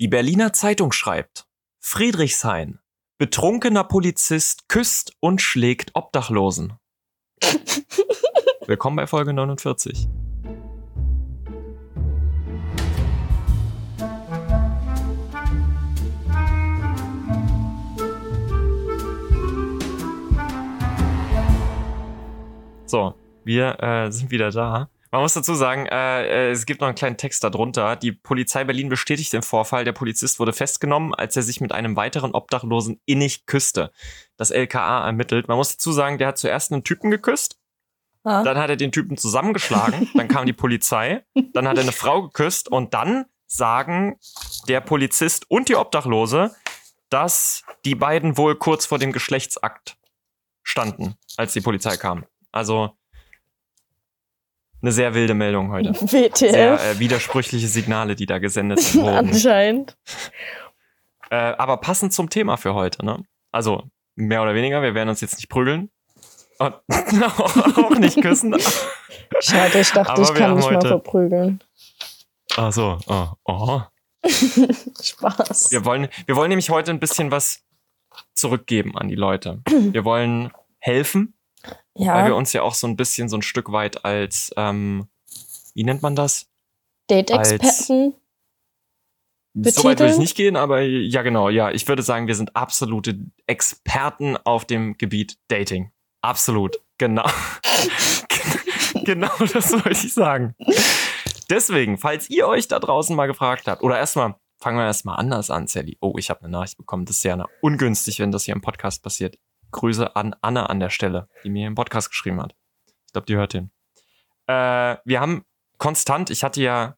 Die Berliner Zeitung schreibt, Friedrichshain, betrunkener Polizist küsst und schlägt Obdachlosen. Willkommen bei Folge 49. So, wir äh, sind wieder da. Man muss dazu sagen, äh, äh, es gibt noch einen kleinen Text darunter. Die Polizei Berlin bestätigt den Vorfall. Der Polizist wurde festgenommen, als er sich mit einem weiteren Obdachlosen innig küsste. Das LKA ermittelt. Man muss dazu sagen, der hat zuerst einen Typen geküsst. Ah. Dann hat er den Typen zusammengeschlagen. dann kam die Polizei. Dann hat er eine Frau geküsst. Und dann sagen der Polizist und die Obdachlose, dass die beiden wohl kurz vor dem Geschlechtsakt standen, als die Polizei kam. Also eine sehr wilde Meldung heute. WTF. Sehr äh, widersprüchliche Signale, die da gesendet wurden. Anscheinend. Äh, aber passend zum Thema für heute, ne? Also, mehr oder weniger, wir werden uns jetzt nicht prügeln. Und auch nicht küssen. Schade, ich dachte, aber ich kann mich heute... mal verprügeln. Ach so, oh. oh. Spaß. Wir wollen, wir wollen nämlich heute ein bisschen was zurückgeben an die Leute. Wir wollen helfen, ja. Weil wir uns ja auch so ein bisschen so ein Stück weit als, ähm, wie nennt man das? Date-Experten. So weit würde ich nicht gehen, aber ja, genau, ja. Ich würde sagen, wir sind absolute Experten auf dem Gebiet Dating. Absolut. Genau. genau das wollte ich sagen. Deswegen, falls ihr euch da draußen mal gefragt habt, oder erstmal, fangen wir erstmal anders an, Sally. Oh, ich habe eine Nachricht bekommen. Das ist ja ungünstig, wenn das hier im Podcast passiert. Grüße an Anne an der Stelle, die mir im Podcast geschrieben hat. Ich glaube, die hört den. Äh, wir haben konstant, ich hatte ja,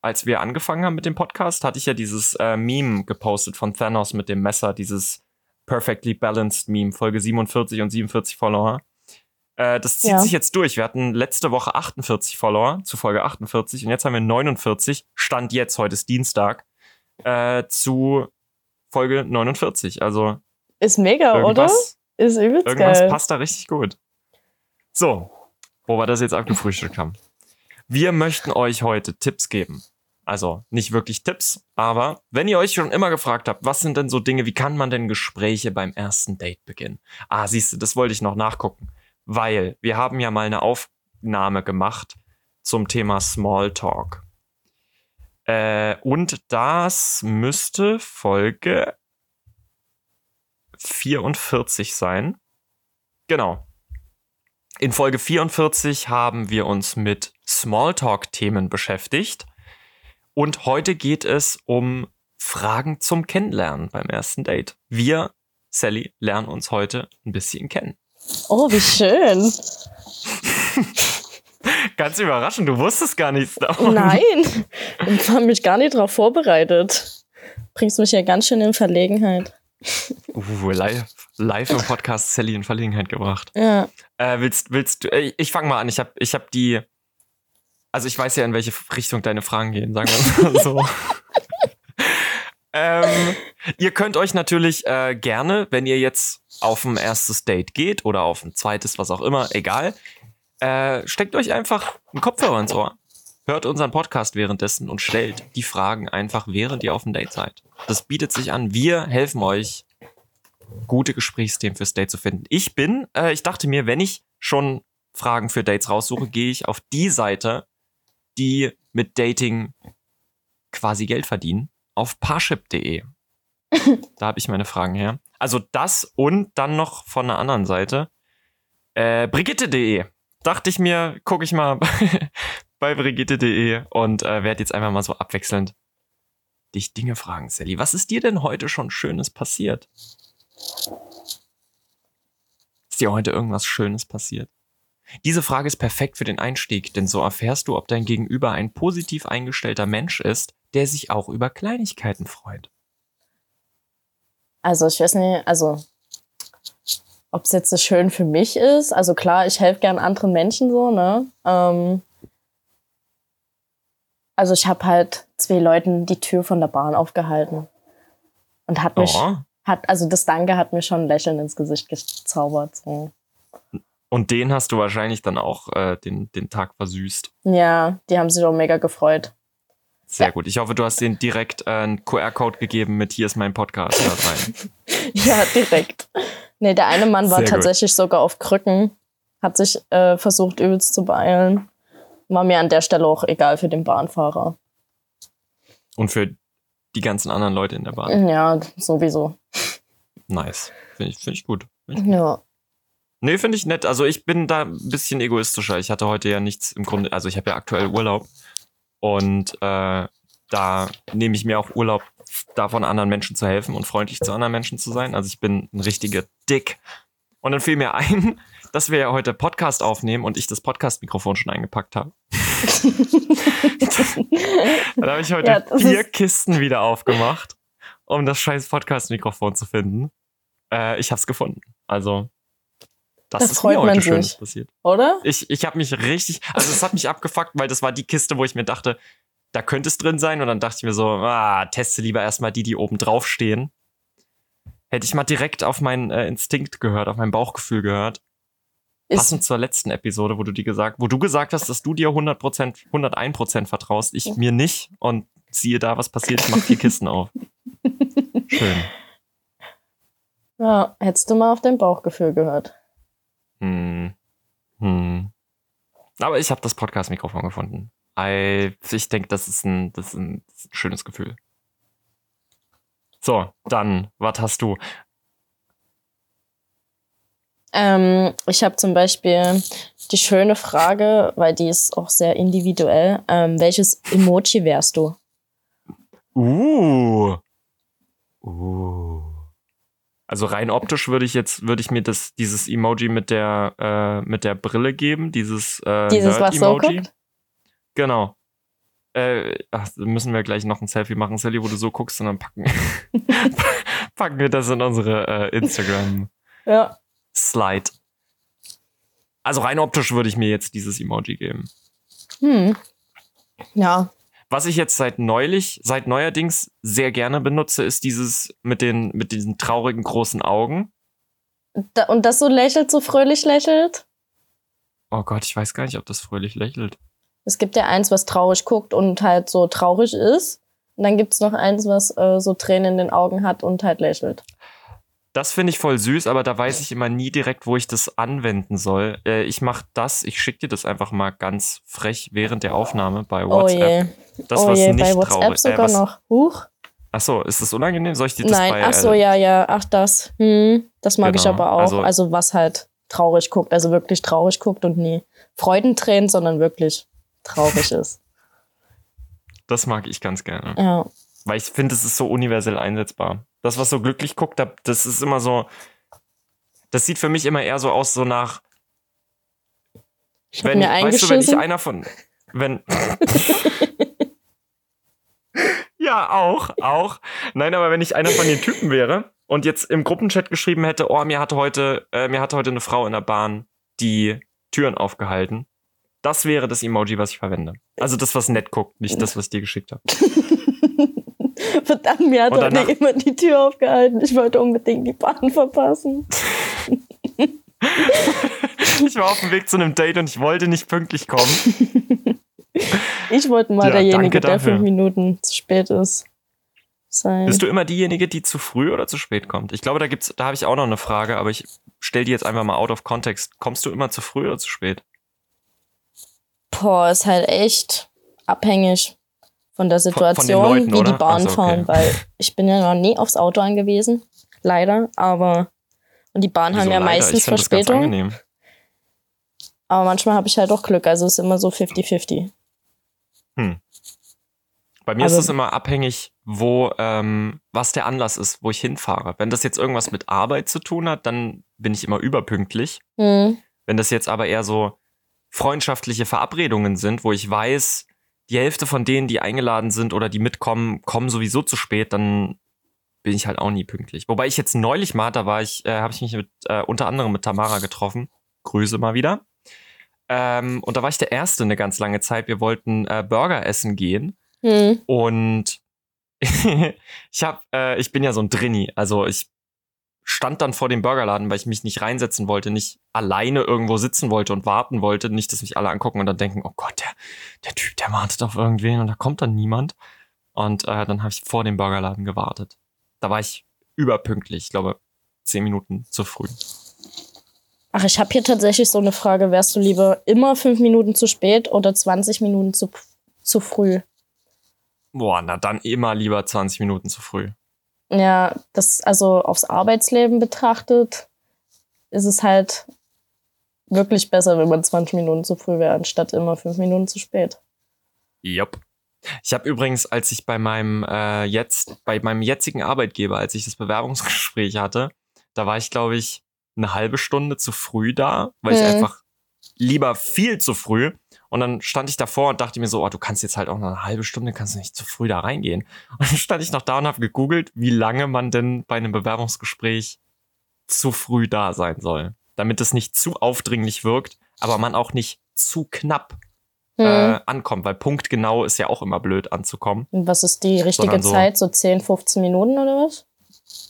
als wir angefangen haben mit dem Podcast, hatte ich ja dieses äh, Meme gepostet von Thanos mit dem Messer, dieses Perfectly Balanced Meme, Folge 47 und 47 Follower. Äh, das zieht ja. sich jetzt durch. Wir hatten letzte Woche 48 Follower zu Folge 48 und jetzt haben wir 49. Stand jetzt, heute ist Dienstag, äh, zu Folge 49. Also. Ist mega, oder? Ist übelst Irgendwas geil. passt da richtig gut. So, wo wir das jetzt abgefrühstückt haben. Wir möchten euch heute Tipps geben. Also nicht wirklich Tipps, aber wenn ihr euch schon immer gefragt habt, was sind denn so Dinge, wie kann man denn Gespräche beim ersten Date beginnen? Ah, siehst du, das wollte ich noch nachgucken, weil wir haben ja mal eine Aufnahme gemacht zum Thema Smalltalk. Äh, und das müsste Folge 44 sein. Genau. In Folge 44 haben wir uns mit Smalltalk-Themen beschäftigt. Und heute geht es um Fragen zum Kennenlernen beim ersten Date. Wir, Sally, lernen uns heute ein bisschen kennen. Oh, wie schön. Ganz überraschend, du wusstest gar nichts davon. Nein, ich habe mich gar nicht darauf vorbereitet. Bringst mich ja ganz schön in Verlegenheit. Uh, live, live im Podcast Sally in Verlegenheit gebracht. Ja. Äh, willst, willst du, äh, ich fange mal an. Ich habe ich hab die, also ich weiß ja, in welche Richtung deine Fragen gehen, sagen wir mal so. ähm, ihr könnt euch natürlich äh, gerne, wenn ihr jetzt auf ein erstes Date geht oder auf ein zweites, was auch immer, egal, äh, steckt euch einfach einen Kopfhörer ins Ohr hört unseren Podcast währenddessen und stellt die Fragen einfach, während ihr auf dem Date seid. Das bietet sich an. Wir helfen euch, gute Gesprächsthemen fürs Date zu finden. Ich bin, äh, ich dachte mir, wenn ich schon Fragen für Dates raussuche, gehe ich auf die Seite, die mit Dating quasi Geld verdienen, auf parship.de. da habe ich meine Fragen her. Also das und dann noch von einer anderen Seite. Äh, Brigitte.de. Dachte ich mir, gucke ich mal bei Brigitte.de und äh, werde jetzt einfach mal so abwechselnd dich Dinge fragen, Sally. Was ist dir denn heute schon Schönes passiert? Ist dir heute irgendwas Schönes passiert? Diese Frage ist perfekt für den Einstieg, denn so erfährst du, ob dein Gegenüber ein positiv eingestellter Mensch ist, der sich auch über Kleinigkeiten freut. Also ich weiß nicht, also ob es jetzt so schön für mich ist. Also klar, ich helfe gern anderen Menschen so, ne? Ähm, also ich habe halt zwei Leuten die Tür von der Bahn aufgehalten und hat mich, oh. hat also das Danke hat mir schon ein Lächeln ins Gesicht gezaubert. So. Und den hast du wahrscheinlich dann auch äh, den, den Tag versüßt. Ja, die haben sich auch mega gefreut. Sehr gut. Ich hoffe, du hast denen direkt äh, einen QR-Code gegeben mit hier ist mein Podcast. ja, direkt. Nee, der eine Mann war Sehr tatsächlich gut. sogar auf Krücken, hat sich äh, versucht übelst zu beeilen. War mir an der Stelle auch egal für den Bahnfahrer. Und für die ganzen anderen Leute in der Bahn. Ja, sowieso. Nice. Finde ich, find ich gut. Find ich ja. Nee, finde ich nett. Also ich bin da ein bisschen egoistischer. Ich hatte heute ja nichts im Grunde, also ich habe ja aktuell Urlaub. Und äh, da nehme ich mir auch Urlaub davon, anderen Menschen zu helfen und freundlich zu anderen Menschen zu sein. Also ich bin ein richtiger Dick. Und dann fiel mir ein, dass wir ja heute Podcast aufnehmen und ich das Podcast-Mikrofon schon eingepackt habe. dann habe ich heute ja, vier Kisten wieder aufgemacht, um das scheiß Podcast-Mikrofon zu finden. Äh, ich habe es gefunden. Also das, das ist mir heute Schönes sich, passiert. Oder? Ich, ich habe mich richtig, also es hat mich abgefuckt, weil das war die Kiste, wo ich mir dachte, da könnte es drin sein. Und dann dachte ich mir so, ah, teste lieber erstmal die, die oben drauf stehen. Hätte ich mal direkt auf meinen äh, Instinkt gehört, auf mein Bauchgefühl gehört. Passend zur letzten Episode, wo du die gesagt, wo du gesagt hast, dass du dir 100%, 101% vertraust, ich mir nicht. Und siehe da, was passiert, ich mach vier Kisten auf. Schön. Ja, hättest du mal auf dein Bauchgefühl gehört. Hm. Hm. Aber ich habe das Podcast-Mikrofon gefunden. Ich denke, das, ist ein, das ist ein schönes Gefühl. So, dann, was hast du? Ähm, ich habe zum Beispiel die schöne Frage, weil die ist auch sehr individuell. Ähm, welches Emoji wärst du? Uh. Uh. Also rein optisch würde ich jetzt, würde ich mir das, dieses Emoji mit der, äh, mit der Brille geben, dieses, äh, dieses was so guckt? Genau. Äh, ach, müssen wir gleich noch ein Selfie machen, Sally, wo du so guckst und dann packen, packen wir das in unsere äh, Instagram ja. Slide. Also rein optisch würde ich mir jetzt dieses Emoji geben. Hm. Ja, was ich jetzt seit neulich, seit neuerdings sehr gerne benutze, ist dieses mit den, mit diesen traurigen großen Augen. Da, und das so lächelt, so fröhlich lächelt? Oh Gott, ich weiß gar nicht, ob das fröhlich lächelt. Es gibt ja eins, was traurig guckt und halt so traurig ist. Und dann gibt es noch eins, was äh, so Tränen in den Augen hat und halt lächelt. Das finde ich voll süß, aber da weiß ich immer nie direkt, wo ich das anwenden soll. Äh, ich mache das, ich schicke dir das einfach mal ganz frech während der Aufnahme bei WhatsApp. Oh je. Das, oh was je, nicht bei WhatsApp traurig, sogar äh, noch. Huch. Ach so, ist das unangenehm? Soll ich dir das Nein, bei... ach so, äh, ja, ja, ach das. Hm, das mag genau. ich aber auch. Also, also was halt traurig guckt, also wirklich traurig guckt und nie Freudentränen, sondern wirklich traurig ist. Das mag ich ganz gerne. Ja. Weil ich finde, es ist so universell einsetzbar. Das, was so glücklich guckt, das ist immer so. Das sieht für mich immer eher so aus, so nach. Ich wenn, mir weißt du, wenn ich einer von. Wenn. ja, auch, auch. Nein, aber wenn ich einer von den Typen wäre und jetzt im Gruppenchat geschrieben hätte, oh, mir hatte heute, äh, mir hatte heute eine Frau in der Bahn die Türen aufgehalten. Das wäre das Emoji, was ich verwende. Also das, was nett guckt, nicht das, was ich dir geschickt habe. Verdammt, mir hat heute jemand die Tür aufgehalten. Ich wollte unbedingt die Bahn verpassen. ich war auf dem Weg zu einem Date und ich wollte nicht pünktlich kommen. Ich wollte mal ja, derjenige, der fünf Minuten zu spät ist. Sein. Bist du immer diejenige, die zu früh oder zu spät kommt? Ich glaube, da gibt's, da habe ich auch noch eine Frage, aber ich stelle die jetzt einfach mal out of context. Kommst du immer zu früh oder zu spät? Boah, ist halt echt abhängig von der Situation, von, Leuten, wie oder? die Bahn also, okay. fahren, weil ich bin ja noch nie aufs Auto angewiesen, leider, aber und die Bahn haben ja leider? meistens Verspätung. Aber manchmal habe ich halt auch Glück, also es ist immer so 50-50. Hm. Bei mir also, ist es immer abhängig, wo, ähm, was der Anlass ist, wo ich hinfahre. Wenn das jetzt irgendwas mit Arbeit zu tun hat, dann bin ich immer überpünktlich. Hm. Wenn das jetzt aber eher so freundschaftliche Verabredungen sind, wo ich weiß, die Hälfte von denen, die eingeladen sind oder die mitkommen, kommen sowieso zu spät, dann bin ich halt auch nie pünktlich. Wobei ich jetzt neulich mal, da war ich, äh, habe ich mich mit, äh, unter anderem mit Tamara getroffen. Grüße mal wieder. Ähm, und da war ich der Erste eine ganz lange Zeit. Wir wollten äh, Burger essen gehen. Hm. Und ich hab, äh, ich bin ja so ein Drinni. Also ich stand dann vor dem Burgerladen, weil ich mich nicht reinsetzen wollte, nicht alleine irgendwo sitzen wollte und warten wollte, nicht, dass mich alle angucken und dann denken, oh Gott, der, der Typ, der wartet auf irgendwen und da kommt dann niemand. Und äh, dann habe ich vor dem Burgerladen gewartet. Da war ich überpünktlich, ich glaube, zehn Minuten zu früh. Ach, ich habe hier tatsächlich so eine Frage. Wärst du lieber immer fünf Minuten zu spät oder 20 Minuten zu, zu früh? Boah, na dann immer lieber 20 Minuten zu früh. Ja, das also aufs Arbeitsleben betrachtet, ist es halt wirklich besser, wenn man 20 Minuten zu früh wäre, anstatt immer fünf Minuten zu spät. Jupp. Ich habe übrigens, als ich bei meinem äh, jetzt, bei meinem jetzigen Arbeitgeber, als ich das Bewerbungsgespräch hatte, da war ich, glaube ich, eine halbe Stunde zu früh da, weil hm. ich einfach lieber viel zu früh und dann stand ich davor und dachte mir so, oh, du kannst jetzt halt auch noch eine halbe Stunde, kannst du nicht zu früh da reingehen. Und dann stand ich noch da und habe gegoogelt, wie lange man denn bei einem Bewerbungsgespräch zu früh da sein soll. Damit es nicht zu aufdringlich wirkt, aber man auch nicht zu knapp hm. äh, ankommt, weil punktgenau ist ja auch immer blöd anzukommen. Und was ist die richtige so, Zeit? So 10, 15 Minuten oder was?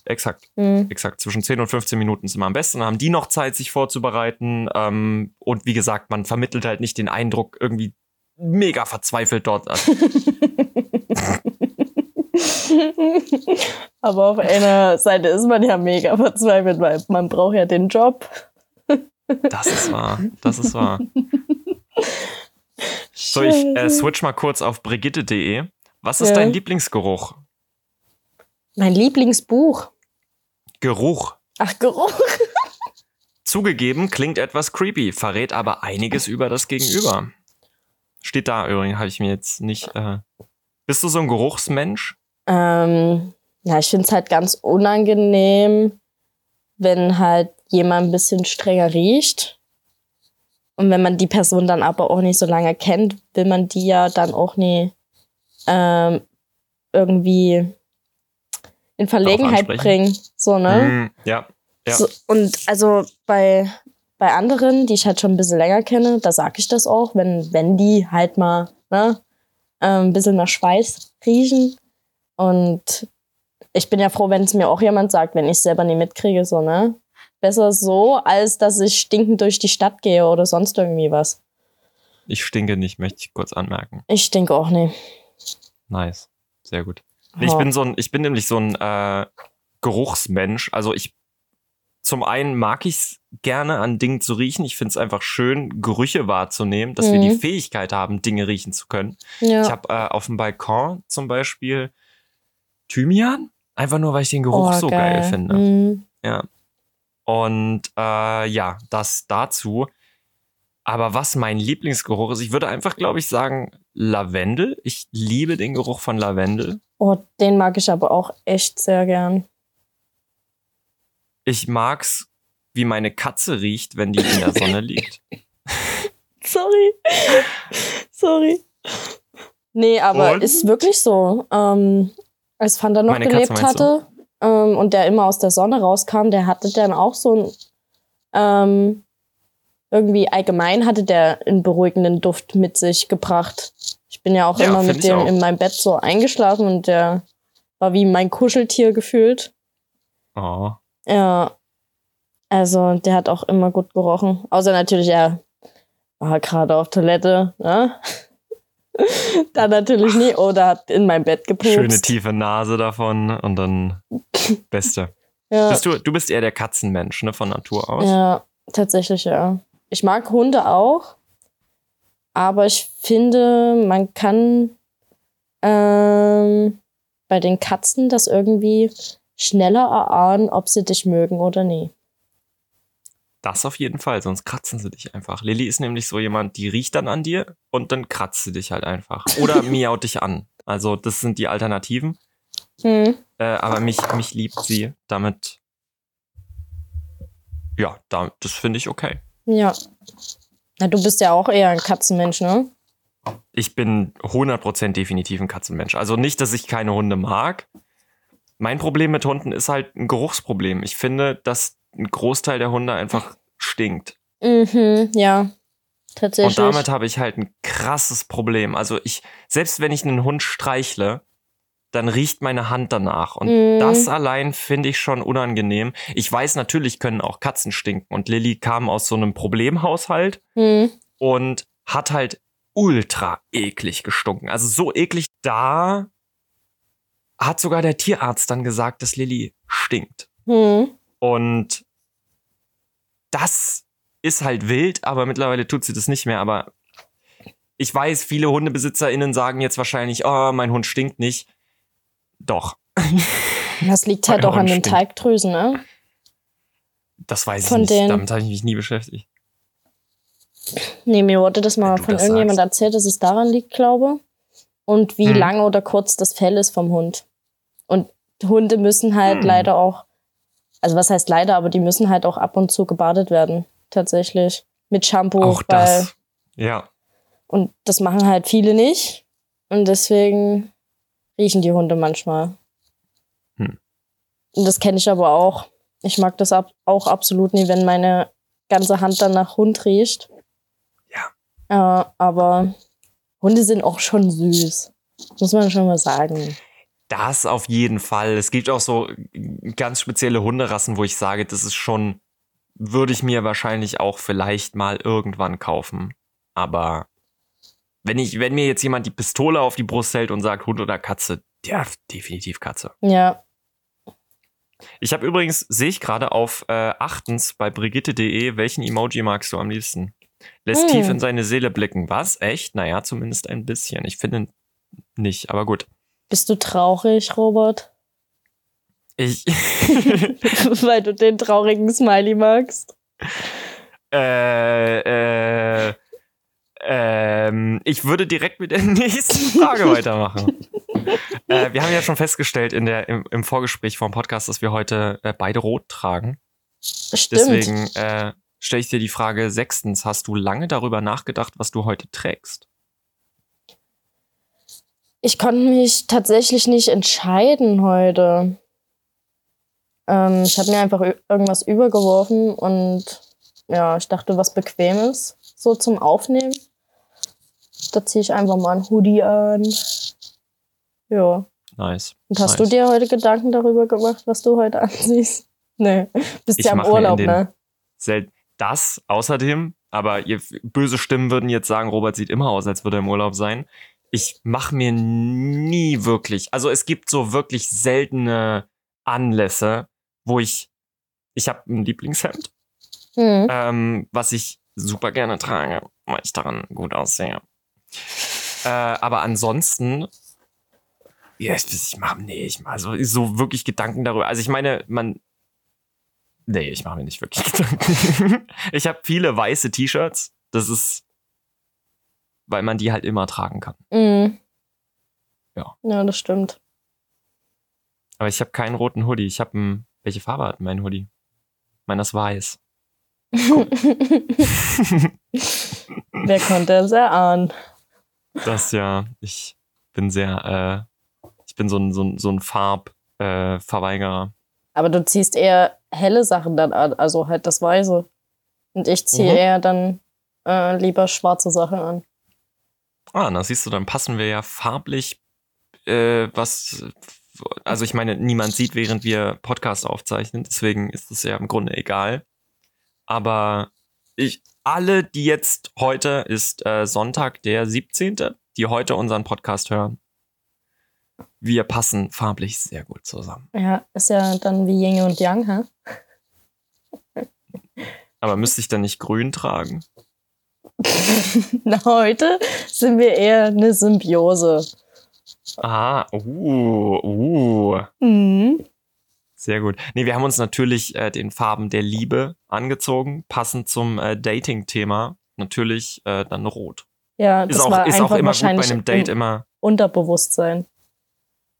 Exakt. Mhm. Exakt. Zwischen 10 und 15 Minuten ist immer am besten. Dann haben die noch Zeit, sich vorzubereiten. Ähm, und wie gesagt, man vermittelt halt nicht den Eindruck, irgendwie mega verzweifelt dort. Aber auf einer Seite ist man ja mega verzweifelt, weil man braucht ja den Job. Das ist wahr. Das ist wahr. So, ich äh, switch mal kurz auf brigitte.de. Was ist ja. dein Lieblingsgeruch? Mein Lieblingsbuch. Geruch. Ach, Geruch. Zugegeben, klingt etwas creepy, verrät aber einiges über das Gegenüber. Steht da übrigens, habe ich mir jetzt nicht. Äh Bist du so ein Geruchsmensch? Ähm, ja, ich finde es halt ganz unangenehm, wenn halt jemand ein bisschen strenger riecht. Und wenn man die Person dann aber auch nicht so lange kennt, will man die ja dann auch nie ähm, irgendwie in Verlegenheit bringen. So, ne? Mm, ja. ja. So, und also bei, bei anderen, die ich halt schon ein bisschen länger kenne, da sage ich das auch, wenn, wenn die halt mal ne, ähm, ein bisschen nach Schweiß riechen. Und ich bin ja froh, wenn es mir auch jemand sagt, wenn ich es selber nicht mitkriege, so, ne? Besser so, als dass ich stinkend durch die Stadt gehe oder sonst irgendwie was. Ich stinke nicht, möchte ich kurz anmerken. Ich stinke auch nicht. Nice. Sehr gut. Ich bin so ein, ich bin nämlich so ein äh, Geruchsmensch. Also ich zum einen mag ich es gerne an Dingen zu riechen. Ich finde es einfach schön, Gerüche wahrzunehmen, dass mhm. wir die mhm. Fähigkeit haben, Dinge riechen zu können. Ja. Ich habe äh, auf dem Balkon zum Beispiel Thymian, einfach nur, weil ich den Geruch oh, so geil, geil finde. Mhm. Ja. Und äh, ja, das dazu. Aber was mein Lieblingsgeruch ist, ich würde einfach, glaube ich, sagen Lavendel. Ich liebe den Geruch von Lavendel. Oh, den mag ich aber auch echt sehr gern. Ich mag's, wie meine Katze riecht, wenn die in der Sonne liegt. Sorry. Sorry. Nee, aber und? ist wirklich so. Ähm, als Fanta noch meine gelebt Katze, hatte ähm, und der immer aus der Sonne rauskam, der hatte dann auch so ein ähm, irgendwie allgemein hatte der einen beruhigenden Duft mit sich gebracht. Ich bin ja auch ja, immer mit dem auch. in meinem Bett so eingeschlafen und der war wie mein Kuscheltier gefühlt. Oh. Ja. Also, der hat auch immer gut gerochen. Außer natürlich, er war gerade auf Toilette, ne? dann natürlich nie. Oder hat in mein Bett gepupst. Schöne tiefe Nase davon und dann Beste. ja. Bist du, du bist eher der Katzenmensch, ne, von Natur aus? Ja, tatsächlich, ja. Ich mag Hunde auch, aber ich finde, man kann ähm, bei den Katzen das irgendwie schneller erahnen, ob sie dich mögen oder nie. Das auf jeden Fall, sonst kratzen sie dich einfach. Lilly ist nämlich so jemand, die riecht dann an dir und dann kratzt sie dich halt einfach. Oder miaut dich an. Also, das sind die Alternativen. Hm. Äh, aber mich, mich liebt sie. Damit. Ja, da, das finde ich okay. Ja. Na, du bist ja auch eher ein Katzenmensch, ne? Ich bin 100% definitiv ein Katzenmensch. Also nicht, dass ich keine Hunde mag. Mein Problem mit Hunden ist halt ein Geruchsproblem. Ich finde, dass ein Großteil der Hunde einfach stinkt. Mhm, ja. Tatsächlich. Und damit habe ich halt ein krasses Problem. Also ich, selbst wenn ich einen Hund streichle, dann riecht meine Hand danach. Und mm. das allein finde ich schon unangenehm. Ich weiß, natürlich können auch Katzen stinken. Und Lilly kam aus so einem Problemhaushalt mm. und hat halt ultra eklig gestunken. Also so eklig, da hat sogar der Tierarzt dann gesagt, dass Lilly stinkt. Mm. Und das ist halt wild, aber mittlerweile tut sie das nicht mehr. Aber ich weiß, viele HundebesitzerInnen sagen jetzt wahrscheinlich, oh, mein Hund stinkt nicht. Doch. Das liegt halt auch an den Teigdrüsen, ne? Das weiß von ich nicht. Damit habe ich mich nie beschäftigt. Nee, mir wurde das mal von irgendjemand sagst. erzählt, dass es daran liegt, glaube Und wie hm. lang oder kurz das Fell ist vom Hund. Und Hunde müssen halt hm. leider auch, also was heißt leider, aber die müssen halt auch ab und zu gebadet werden. Tatsächlich. Mit Shampoo. Auch das. Ja. Und das machen halt viele nicht. Und deswegen riechen die Hunde manchmal. Hm. Und das kenne ich aber auch. Ich mag das ab auch absolut nie, wenn meine ganze Hand dann nach Hund riecht. Ja. Äh, aber Hunde sind auch schon süß. Muss man schon mal sagen. Das auf jeden Fall. Es gibt auch so ganz spezielle Hunderassen, wo ich sage, das ist schon, würde ich mir wahrscheinlich auch vielleicht mal irgendwann kaufen. Aber wenn ich, wenn mir jetzt jemand die Pistole auf die Brust hält und sagt Hund oder Katze, ja, definitiv Katze. Ja. Ich habe übrigens, sehe ich gerade auf äh, achtens bei brigitte.de, welchen Emoji magst du am liebsten? Lässt hm. tief in seine Seele blicken. Was? Echt? Naja, zumindest ein bisschen. Ich finde nicht, aber gut. Bist du traurig, Robert? Ich. Weil du den traurigen Smiley magst. Äh, äh. Ähm, ich würde direkt mit der nächsten Frage weitermachen. äh, wir haben ja schon festgestellt in der, im, im Vorgespräch vom Podcast, dass wir heute äh, beide rot tragen. Stimmt. Deswegen äh, stelle ich dir die Frage sechstens. Hast du lange darüber nachgedacht, was du heute trägst? Ich konnte mich tatsächlich nicht entscheiden heute. Ähm, ich habe mir einfach irgendwas übergeworfen und ja, ich dachte, was Bequemes so zum Aufnehmen. Da ziehe ich einfach mal ein Hoodie an. Ja. Nice. Und hast nice. du dir heute Gedanken darüber gemacht, was du heute ansiehst? Nee, bist ich ja im Urlaub, ne? Das außerdem, aber ihr, böse Stimmen würden jetzt sagen, Robert sieht immer aus, als würde er im Urlaub sein. Ich mache mir nie wirklich, also es gibt so wirklich seltene Anlässe, wo ich, ich habe ein Lieblingshemd, mhm. ähm, was ich super gerne trage, weil ich daran gut aussehe. Äh, aber ansonsten, ja, ich, ich mache, nee, ich mache so, so wirklich Gedanken darüber. Also ich meine, man, nee, ich mache mir nicht wirklich Gedanken. ich habe viele weiße T-Shirts. Das ist, weil man die halt immer tragen kann. Mhm. Ja. Ja, das stimmt. Aber ich habe keinen roten Hoodie. Ich habe welche Farbe hat mein Hoodie? Meiner ist weiß. Wer konnte es erahnen? Das ja, ich bin sehr, äh, ich bin so ein, so ein, so ein Farbverweigerer. Äh, Aber du ziehst eher helle Sachen dann an, also halt das Weiße. Und ich ziehe mhm. eher dann äh, lieber schwarze Sachen an. Ah, na siehst du, dann passen wir ja farblich äh, was. Also ich meine, niemand sieht, während wir Podcast aufzeichnen, deswegen ist es ja im Grunde egal. Aber ich, alle, die jetzt heute ist äh, Sonntag, der 17., die heute unseren Podcast hören, wir passen farblich sehr gut zusammen. Ja, ist ja dann wie Yin und Yang, hä? Aber müsste ich dann nicht grün tragen? Na, heute sind wir eher eine Symbiose. Ah, uh, uh. Mhm. Sehr gut. Nee, wir haben uns natürlich äh, den Farben der Liebe angezogen, passend zum äh, Dating-Thema. Natürlich äh, dann rot. Ja, das ist auch, war ist auch immer gut bei einem Date immer. Unterbewusstsein.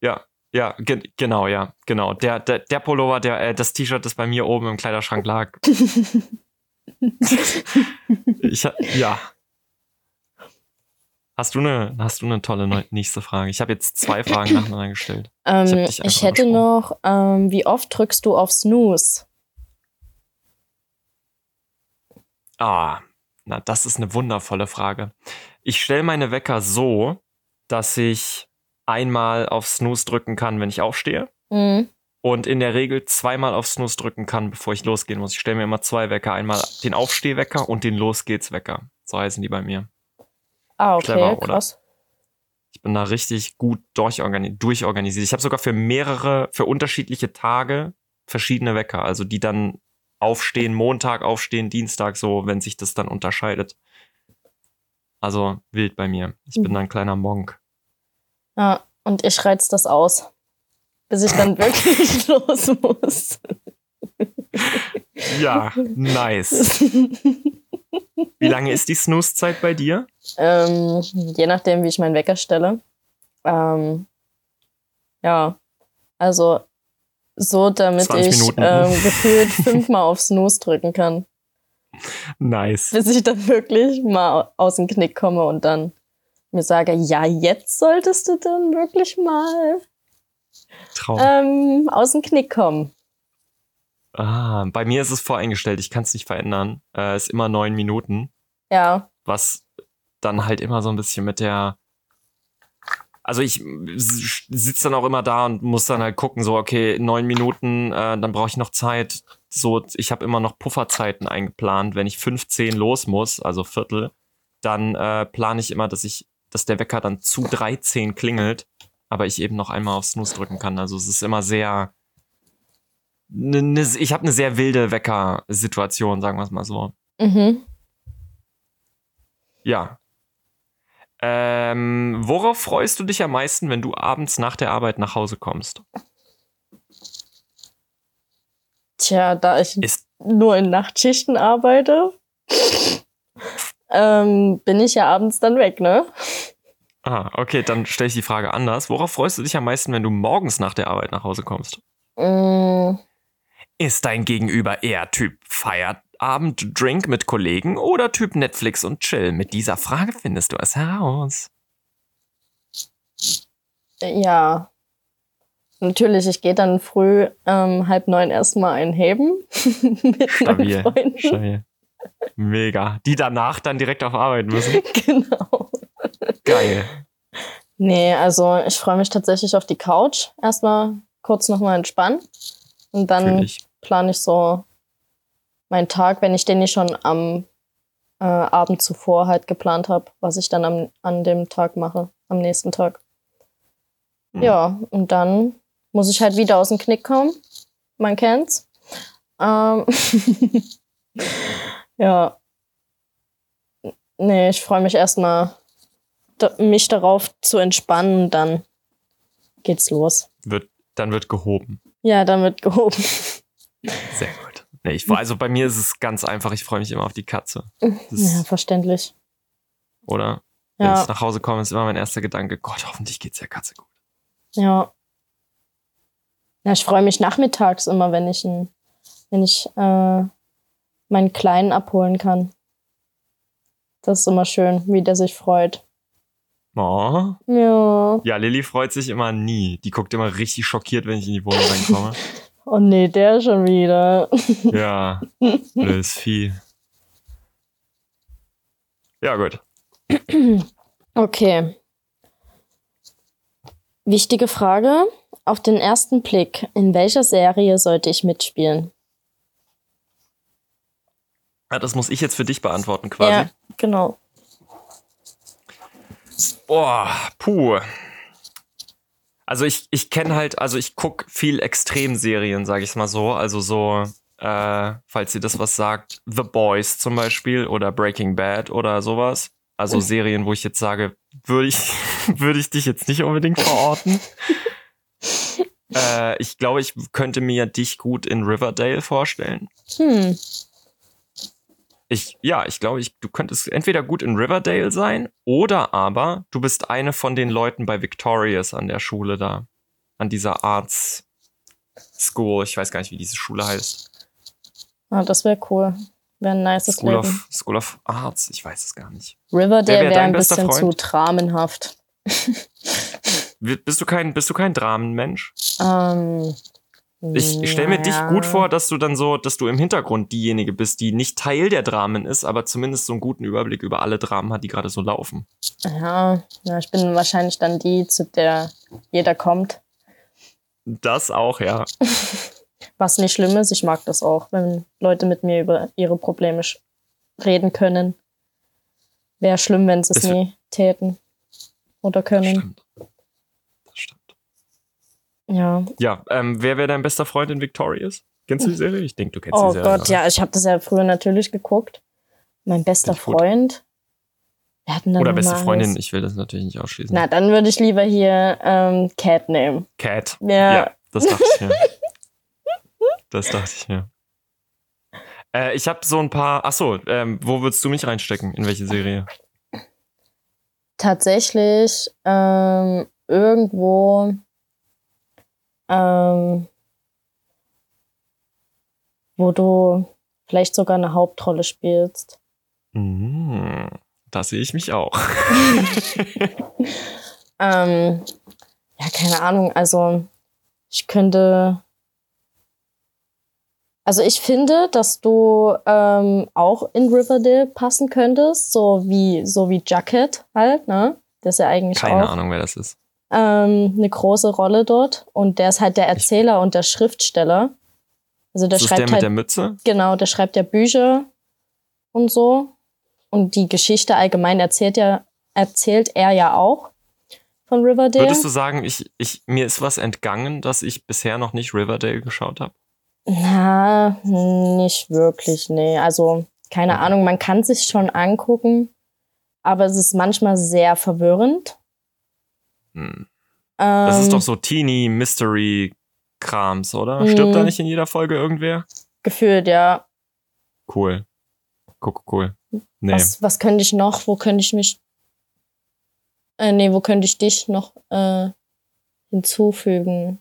Ja, ja, ge genau, ja, genau. Der, der, der Pullover, der, äh, das T-Shirt, das bei mir oben im Kleiderschrank lag. ich, ja, Hast du eine, hast du eine tolle nächste Frage? Ich habe jetzt zwei Fragen nacheinander gestellt. Ähm, ich, ich hätte noch, ähm, wie oft drückst du auf Snooze? Ah, na, das ist eine wundervolle Frage. Ich stelle meine Wecker so, dass ich einmal auf Snooze drücken kann, wenn ich aufstehe. Mhm. Und in der Regel zweimal auf Snooze drücken kann, bevor ich losgehen muss. Ich stelle mir immer zwei Wecker. Einmal den Aufstehwecker und den Los geht's Wecker. So heißen die bei mir. Ah, okay, Clever, krass. Ich bin da richtig gut durchorganisiert. durchorganisiert. Ich habe sogar für mehrere, für unterschiedliche Tage verschiedene Wecker. Also die dann aufstehen, Montag aufstehen, Dienstag so, wenn sich das dann unterscheidet. Also wild bei mir. Ich bin mhm. ein kleiner Monk. Ja, und ich reiz das aus, bis ich dann wirklich los muss. ja, nice. Wie lange ist die Snooze-Zeit bei dir? Ähm, je nachdem, wie ich meinen Wecker stelle. Ähm, ja, also so, damit ich ähm, gefühlt fünfmal auf Snooze drücken kann. Nice. Bis ich dann wirklich mal aus dem Knick komme und dann mir sage, ja, jetzt solltest du dann wirklich mal ähm, aus dem Knick kommen. Ah, bei mir ist es voreingestellt, ich kann es nicht verändern. Äh, ist immer neun Minuten. Ja. Was dann halt immer so ein bisschen mit der. Also ich sitze dann auch immer da und muss dann halt gucken, so, okay, neun Minuten, äh, dann brauche ich noch Zeit. So, ich habe immer noch Pufferzeiten eingeplant. Wenn ich 15 los muss, also Viertel, dann äh, plane ich immer, dass ich dass der Wecker dann zu 13 klingelt, aber ich eben noch einmal auf Snooze drücken kann. Also es ist immer sehr. Ne, ne, ich habe eine sehr wilde Wecker-Situation, sagen wir es mal so. Mhm. Ja. Ähm, worauf freust du dich am meisten, wenn du abends nach der Arbeit nach Hause kommst? Tja, da ich ist nur in Nachtschichten arbeite, ähm, bin ich ja abends dann weg, ne? Ah, okay, dann stelle ich die Frage anders. Worauf freust du dich am meisten, wenn du morgens nach der Arbeit nach Hause kommst? Mm. Ist dein Gegenüber eher Typ Feierabend, Drink mit Kollegen oder Typ Netflix und Chill? Mit dieser Frage findest du es heraus. Ja. Natürlich, ich gehe dann früh ähm, halb neun erstmal einheben. mit stabil, stabil. Mega. Die danach dann direkt auf Arbeit müssen. genau. Geil. Nee, also ich freue mich tatsächlich auf die Couch. Erstmal kurz nochmal entspannen. Und dann plane ich so meinen Tag, wenn ich den nicht schon am äh, Abend zuvor halt geplant habe, was ich dann am, an dem Tag mache, am nächsten Tag. Mhm. Ja, und dann muss ich halt wieder aus dem Knick kommen. Man kennt's. Ähm Ja. Nee, ich freue mich erstmal, mich darauf zu entspannen, dann geht's los. Wird, dann wird gehoben. Ja, dann wird gehoben. Sehr gut. Nee, ich, also bei mir ist es ganz einfach, ich freue mich immer auf die Katze. ja, verständlich. Oder? Wenn ja. ich nach Hause komme, ist immer mein erster Gedanke, Gott, hoffentlich geht's der Katze gut. Ja. Ja, ich freue mich nachmittags immer, wenn ich, ein, wenn ich äh, meinen Kleinen abholen kann. Das ist immer schön, wie der sich freut. Oh. Ja. Ja, Lilly freut sich immer nie. Die guckt immer richtig schockiert, wenn ich in die Wohnung reinkomme. oh nee, der schon wieder. ja, blödes Vieh. Ja, gut. Okay. Wichtige Frage. Auf den ersten Blick, in welcher Serie sollte ich mitspielen? Ja, das muss ich jetzt für dich beantworten quasi. Ja, genau. Boah, puh. Also ich, ich kenne halt, also ich gucke viel Extremserien, sage ich mal so. Also so, äh, falls ihr das was sagt, The Boys zum Beispiel oder Breaking Bad oder sowas. Also Serien, wo ich jetzt sage, würde ich, würde ich dich jetzt nicht unbedingt verorten. äh, ich glaube, ich könnte mir dich gut in Riverdale vorstellen. Hm. Ich, ja, ich glaube, ich, du könntest entweder gut in Riverdale sein oder aber du bist eine von den Leuten bei Victorious an der Schule da. An dieser Arts School. Ich weiß gar nicht, wie diese Schule heißt. Ah, das wäre cool. Wäre ein nice School Leben. Of, School of Arts, ich weiß es gar nicht. Riverdale wäre wär ein bisschen Freund? zu dramenhaft. bist du kein, bist du kein Dramenmensch? Ähm, Ich, ich stelle mir dich gut vor, dass du dann so, dass du im Hintergrund diejenige bist, die nicht Teil der Dramen ist, aber zumindest so einen guten Überblick über alle Dramen hat, die gerade so laufen. Ja, ja, ich bin wahrscheinlich dann die, zu der jeder kommt. Das auch, ja. Was nicht schlimm ist, ich mag das auch, wenn Leute mit mir über ihre Probleme reden können. Wäre schlimm, wenn sie es nie täten oder können. Stimmt. Ja. Ja, ähm, wer wäre dein bester Freund in Victorious? Kennst du die Serie? Ich denke, du kennst oh die Serie. Oh Gott, ja, ich habe das ja früher natürlich geguckt. Mein bester Freund. Wir hatten Oder beste Freundin, ich will das natürlich nicht ausschließen. Na, dann würde ich lieber hier ähm, Cat nehmen. Cat. Ja. ja das dachte ich mir. das dachte ich mir. Äh, ich habe so ein paar. Achso, ähm, wo würdest du mich reinstecken? In welche Serie? Tatsächlich ähm, irgendwo ähm, wo du vielleicht sogar eine Hauptrolle spielst. Mm, da sehe ich mich auch. ähm, ja, keine Ahnung. Also ich könnte. Also ich finde, dass du ähm, auch in Riverdale passen könntest, so wie so wie Jacket halt, ne? Das ist ja eigentlich Keine auch, Ahnung, wer das ist ähm, eine große Rolle dort und der ist halt der Erzähler und der Schriftsteller. Also der ist schreibt der mit halt, der Mütze? Genau, der schreibt ja Bücher und so. Und die Geschichte allgemein erzählt ja, erzählt er ja auch von Riverdale. Würdest du sagen, ich, ich, mir ist was entgangen, dass ich bisher noch nicht Riverdale geschaut habe? Na, nicht wirklich, nee. Also, keine Ahnung, man kann sich schon angucken, aber es ist manchmal sehr verwirrend. Hm. Das ist doch ähm. so Teenie Mystery Krams, oder? Stirbt da hm. nicht in jeder Folge irgendwer? Gefühlt, ja. Cool. Guck, cool. Nee. Was, was könnte ich noch? Wo könnte ich mich. Äh, nee, wo könnte ich dich noch äh, hinzufügen?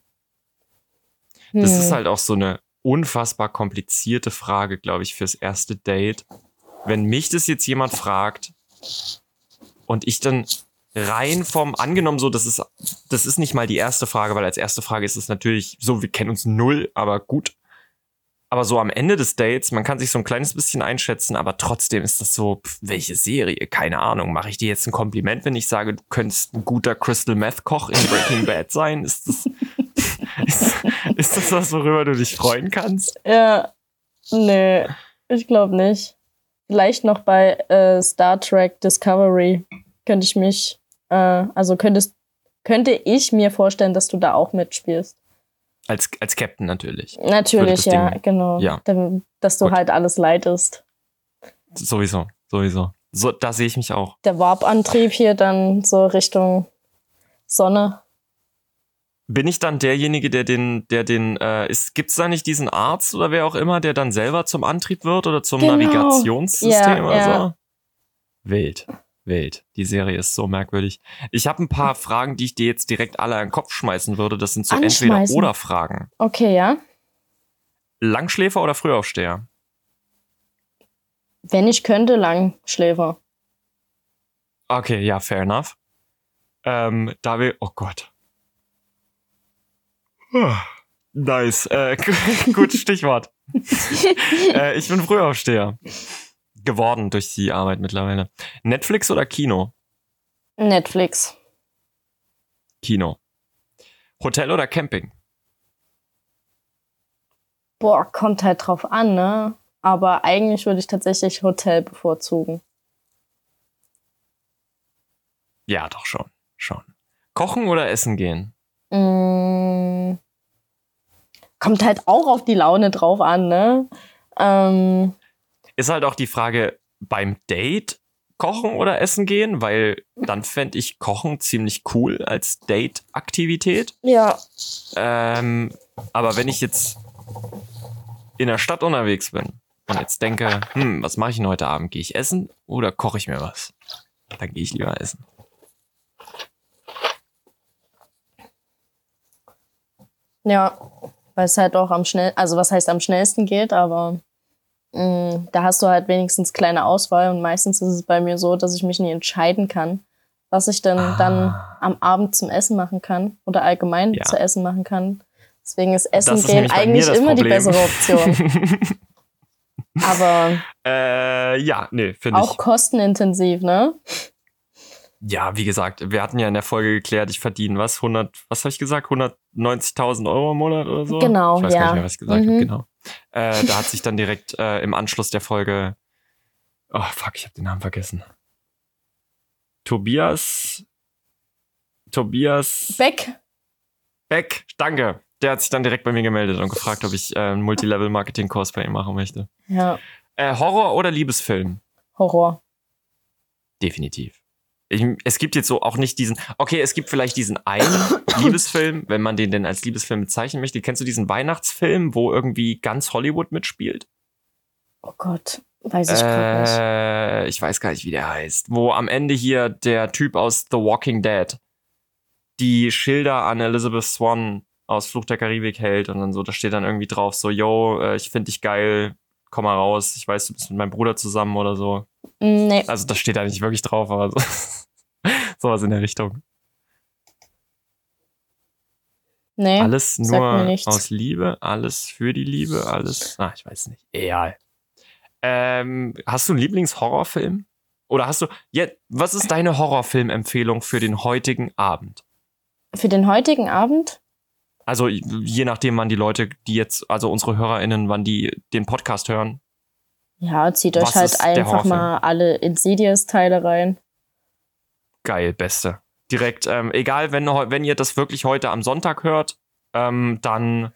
Hm. Das ist hm. halt auch so eine unfassbar komplizierte Frage, glaube ich, fürs erste Date. Wenn mich das jetzt jemand fragt und ich dann rein vom, angenommen so, das ist, das ist nicht mal die erste Frage, weil als erste Frage ist es natürlich so, wir kennen uns null, aber gut. Aber so am Ende des Dates, man kann sich so ein kleines bisschen einschätzen, aber trotzdem ist das so, pf, welche Serie? Keine Ahnung. Mache ich dir jetzt ein Kompliment, wenn ich sage, du könntest ein guter Crystal Meth Koch in Breaking Bad sein? Ist das, ist, ist das was, worüber du dich freuen kannst? Ja, nee, ich glaube nicht. Vielleicht noch bei äh, Star Trek Discovery könnte ich mich äh, also könntest, könnte ich mir vorstellen, dass du da auch mitspielst. Als, als Captain natürlich. Natürlich, ja, Ding, genau. Ja. Dass du Gut. halt alles leitest. Sowieso, sowieso. So, da sehe ich mich auch. Der Warp-Antrieb hier dann so Richtung Sonne. Bin ich dann derjenige, der den, der den, äh, ist, gibt's da nicht diesen Arzt oder wer auch immer, der dann selber zum Antrieb wird oder zum genau. Navigationssystem ja, oder ja. so? Wild wild. Die Serie ist so merkwürdig. Ich habe ein paar Fragen, die ich dir jetzt direkt alle in den Kopf schmeißen würde. Das sind so entweder oder Fragen. Okay, ja. Langschläfer oder Frühaufsteher? Wenn ich könnte, Langschläfer. Okay, ja, fair enough. Ähm, da wir, oh Gott. Nice. Äh, gutes Stichwort. äh, ich bin Frühaufsteher geworden durch die Arbeit mittlerweile. Netflix oder Kino? Netflix. Kino. Hotel oder Camping? Boah, kommt halt drauf an, ne? Aber eigentlich würde ich tatsächlich Hotel bevorzugen. Ja, doch schon. Schon. Kochen oder essen gehen? Mm, kommt halt auch auf die Laune drauf an, ne? Ähm, ist halt auch die Frage beim Date kochen oder essen gehen, weil dann fände ich Kochen ziemlich cool als Date-Aktivität. Ja. Ähm, aber wenn ich jetzt in der Stadt unterwegs bin und jetzt denke, hm, was mache ich denn heute Abend? Gehe ich essen oder koche ich mir was? Dann gehe ich lieber essen. Ja, weil es halt auch am schnell, also was heißt am schnellsten geht, aber da hast du halt wenigstens kleine Auswahl und meistens ist es bei mir so, dass ich mich nie entscheiden kann, was ich denn ah. dann am Abend zum Essen machen kann oder allgemein ja. zu essen machen kann. Deswegen ist Essen ist gehen eigentlich immer die bessere Option. Aber äh, ja, nee, finde ich. Auch kostenintensiv, ne? Ja, wie gesagt, wir hatten ja in der Folge geklärt, ich verdiene was, 100, was habe ich gesagt, 190.000 Euro im Monat oder so? Genau, ich weiß ja. gar nicht mehr, was ich gesagt mhm. habe, genau. Äh, da hat sich dann direkt äh, im Anschluss der Folge, oh fuck, ich habe den Namen vergessen. Tobias, Tobias Beck. Beck, danke. Der hat sich dann direkt bei mir gemeldet und gefragt, ob ich äh, einen Multilevel-Marketing-Kurs bei ihm machen möchte. Ja. Äh, Horror oder Liebesfilm? Horror. Definitiv. Ich, es gibt jetzt so auch nicht diesen, okay, es gibt vielleicht diesen einen Liebesfilm, wenn man den denn als Liebesfilm bezeichnen möchte. Kennst du diesen Weihnachtsfilm, wo irgendwie ganz Hollywood mitspielt? Oh Gott, weiß ich äh, nicht. Ich weiß gar nicht, wie der heißt. Wo am Ende hier der Typ aus The Walking Dead die Schilder an Elizabeth Swan aus Fluch der Karibik hält und dann so, da steht dann irgendwie drauf, so, yo, äh, ich finde dich geil, komm mal raus, ich weiß, du bist mit meinem Bruder zusammen oder so. Nee. Also das steht da nicht wirklich drauf, aber so, sowas in der Richtung. Nee. Alles nur aus Liebe, alles für die Liebe, alles. Ah, ich weiß nicht. Egal. Ähm, hast du einen Lieblingshorrorfilm? Oder hast du. Ja, was ist deine Horrorfilmempfehlung für den heutigen Abend? Für den heutigen Abend? Also je nachdem, wann die Leute, die jetzt, also unsere HörerInnen, wann die den Podcast hören. Ja, zieht euch halt einfach mal alle Insidious-Teile rein. Geil, beste. Direkt, ähm, egal, wenn, wenn ihr das wirklich heute am Sonntag hört, ähm, dann